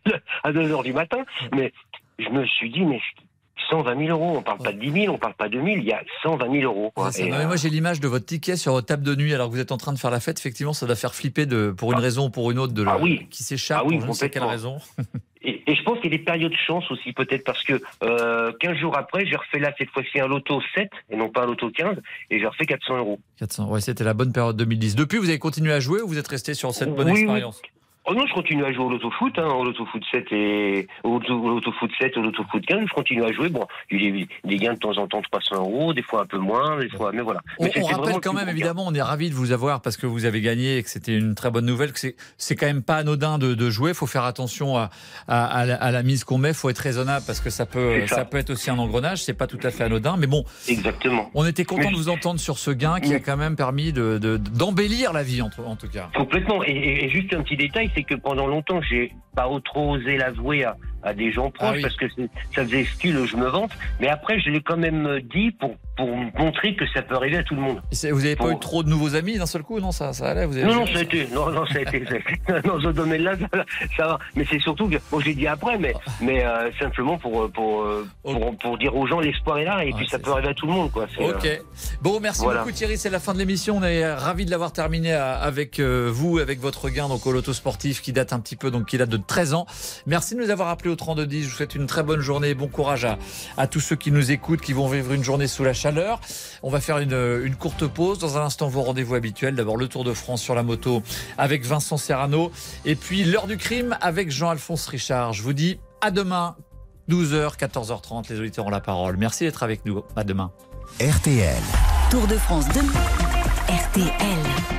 à 2 heures du matin. Mais je me suis dit, mais 120 000 euros. On parle pas de 10 000, on parle pas de 000, il y a 120 000 euros. Quoi. moi, euh, j'ai l'image de votre ticket sur votre table de nuit alors que vous êtes en train de faire la fête. Effectivement, ça doit faire flipper de, pour une ah. raison ou pour une autre de ah oui. qui s'échappe. Ah oui, pour je ne sais quelle raison. et, et, je pense qu'il y a des périodes de chance aussi, peut-être, parce que euh, 15 jours après, j'ai refait là, cette fois-ci, un loto 7 et non pas un loto 15, et j'ai refait 400 euros. 400, ouais, c'était la bonne période 2010. Depuis, vous avez continué à jouer ou vous êtes resté sur cette bonne expérience? Oh non, je continue à jouer au loto-foot, hein, au loto-foot 7 et au loto-foot 7, au loto-foot 15, je continue à jouer. Bon, il y a des gains de temps en temps 300 euros, des fois un peu moins, des fois, mais voilà. On, on rappelle quand même, évidemment, on est ravi de vous avoir parce que vous avez gagné et que c'était une très bonne nouvelle. Que c'est quand même pas anodin de, de jouer. Il faut faire attention à, à, à, la, à la, mise qu'on met. Il faut être raisonnable parce que ça peut, ça. ça. peut être aussi un engrenage. C'est pas tout à fait anodin, mais bon. Exactement. On était content de vous entendre sur ce gain qui a quand même permis d'embellir de, la vie, en, en, tout cas. Complètement. Et, et juste un petit détail, que pendant longtemps, j'ai pas trop osé l'avouer à des gens proches ah parce que ça faisait style je me vante. Mais après, je l'ai quand même dit pour, pour montrer que ça peut arriver à tout le monde. Vous n'avez pas eu trop de nouveaux amis d'un seul coup Non, ça, ça allait vous avez Non, non, ça a été. Non, non, ça a été. dans ce domaine-là, ça, va. Mais c'est surtout que, bon, j'ai dit après, mais, mais euh, simplement pour, pour, pour, pour, dire aux gens l'espoir est là et puis ça peut arriver à tout le monde. Quoi. Ok. Euh... Bon, merci voilà. beaucoup Thierry. C'est la fin de l'émission. On est ravis de l'avoir terminé avec euh, vous, avec votre gain donc, au loto sportif qui date un petit peu, donc qui date de 13 ans. Merci de nous avoir appelé au 3210. Je vous souhaite une très bonne journée. Bon courage à, à tous ceux qui nous écoutent, qui vont vivre une journée sous la chaleur. On va faire une, une courte pause. Dans un instant, vos rendez-vous habituels. D'abord, le Tour de France sur la moto avec Vincent Serrano. Et puis, l'heure du crime avec Jean-Alphonse Richard. Je vous dis à demain, 12h, 14h30. Les auditeurs ont la parole. Merci d'être avec nous. À demain. RTL. Tour de France demain. RTL.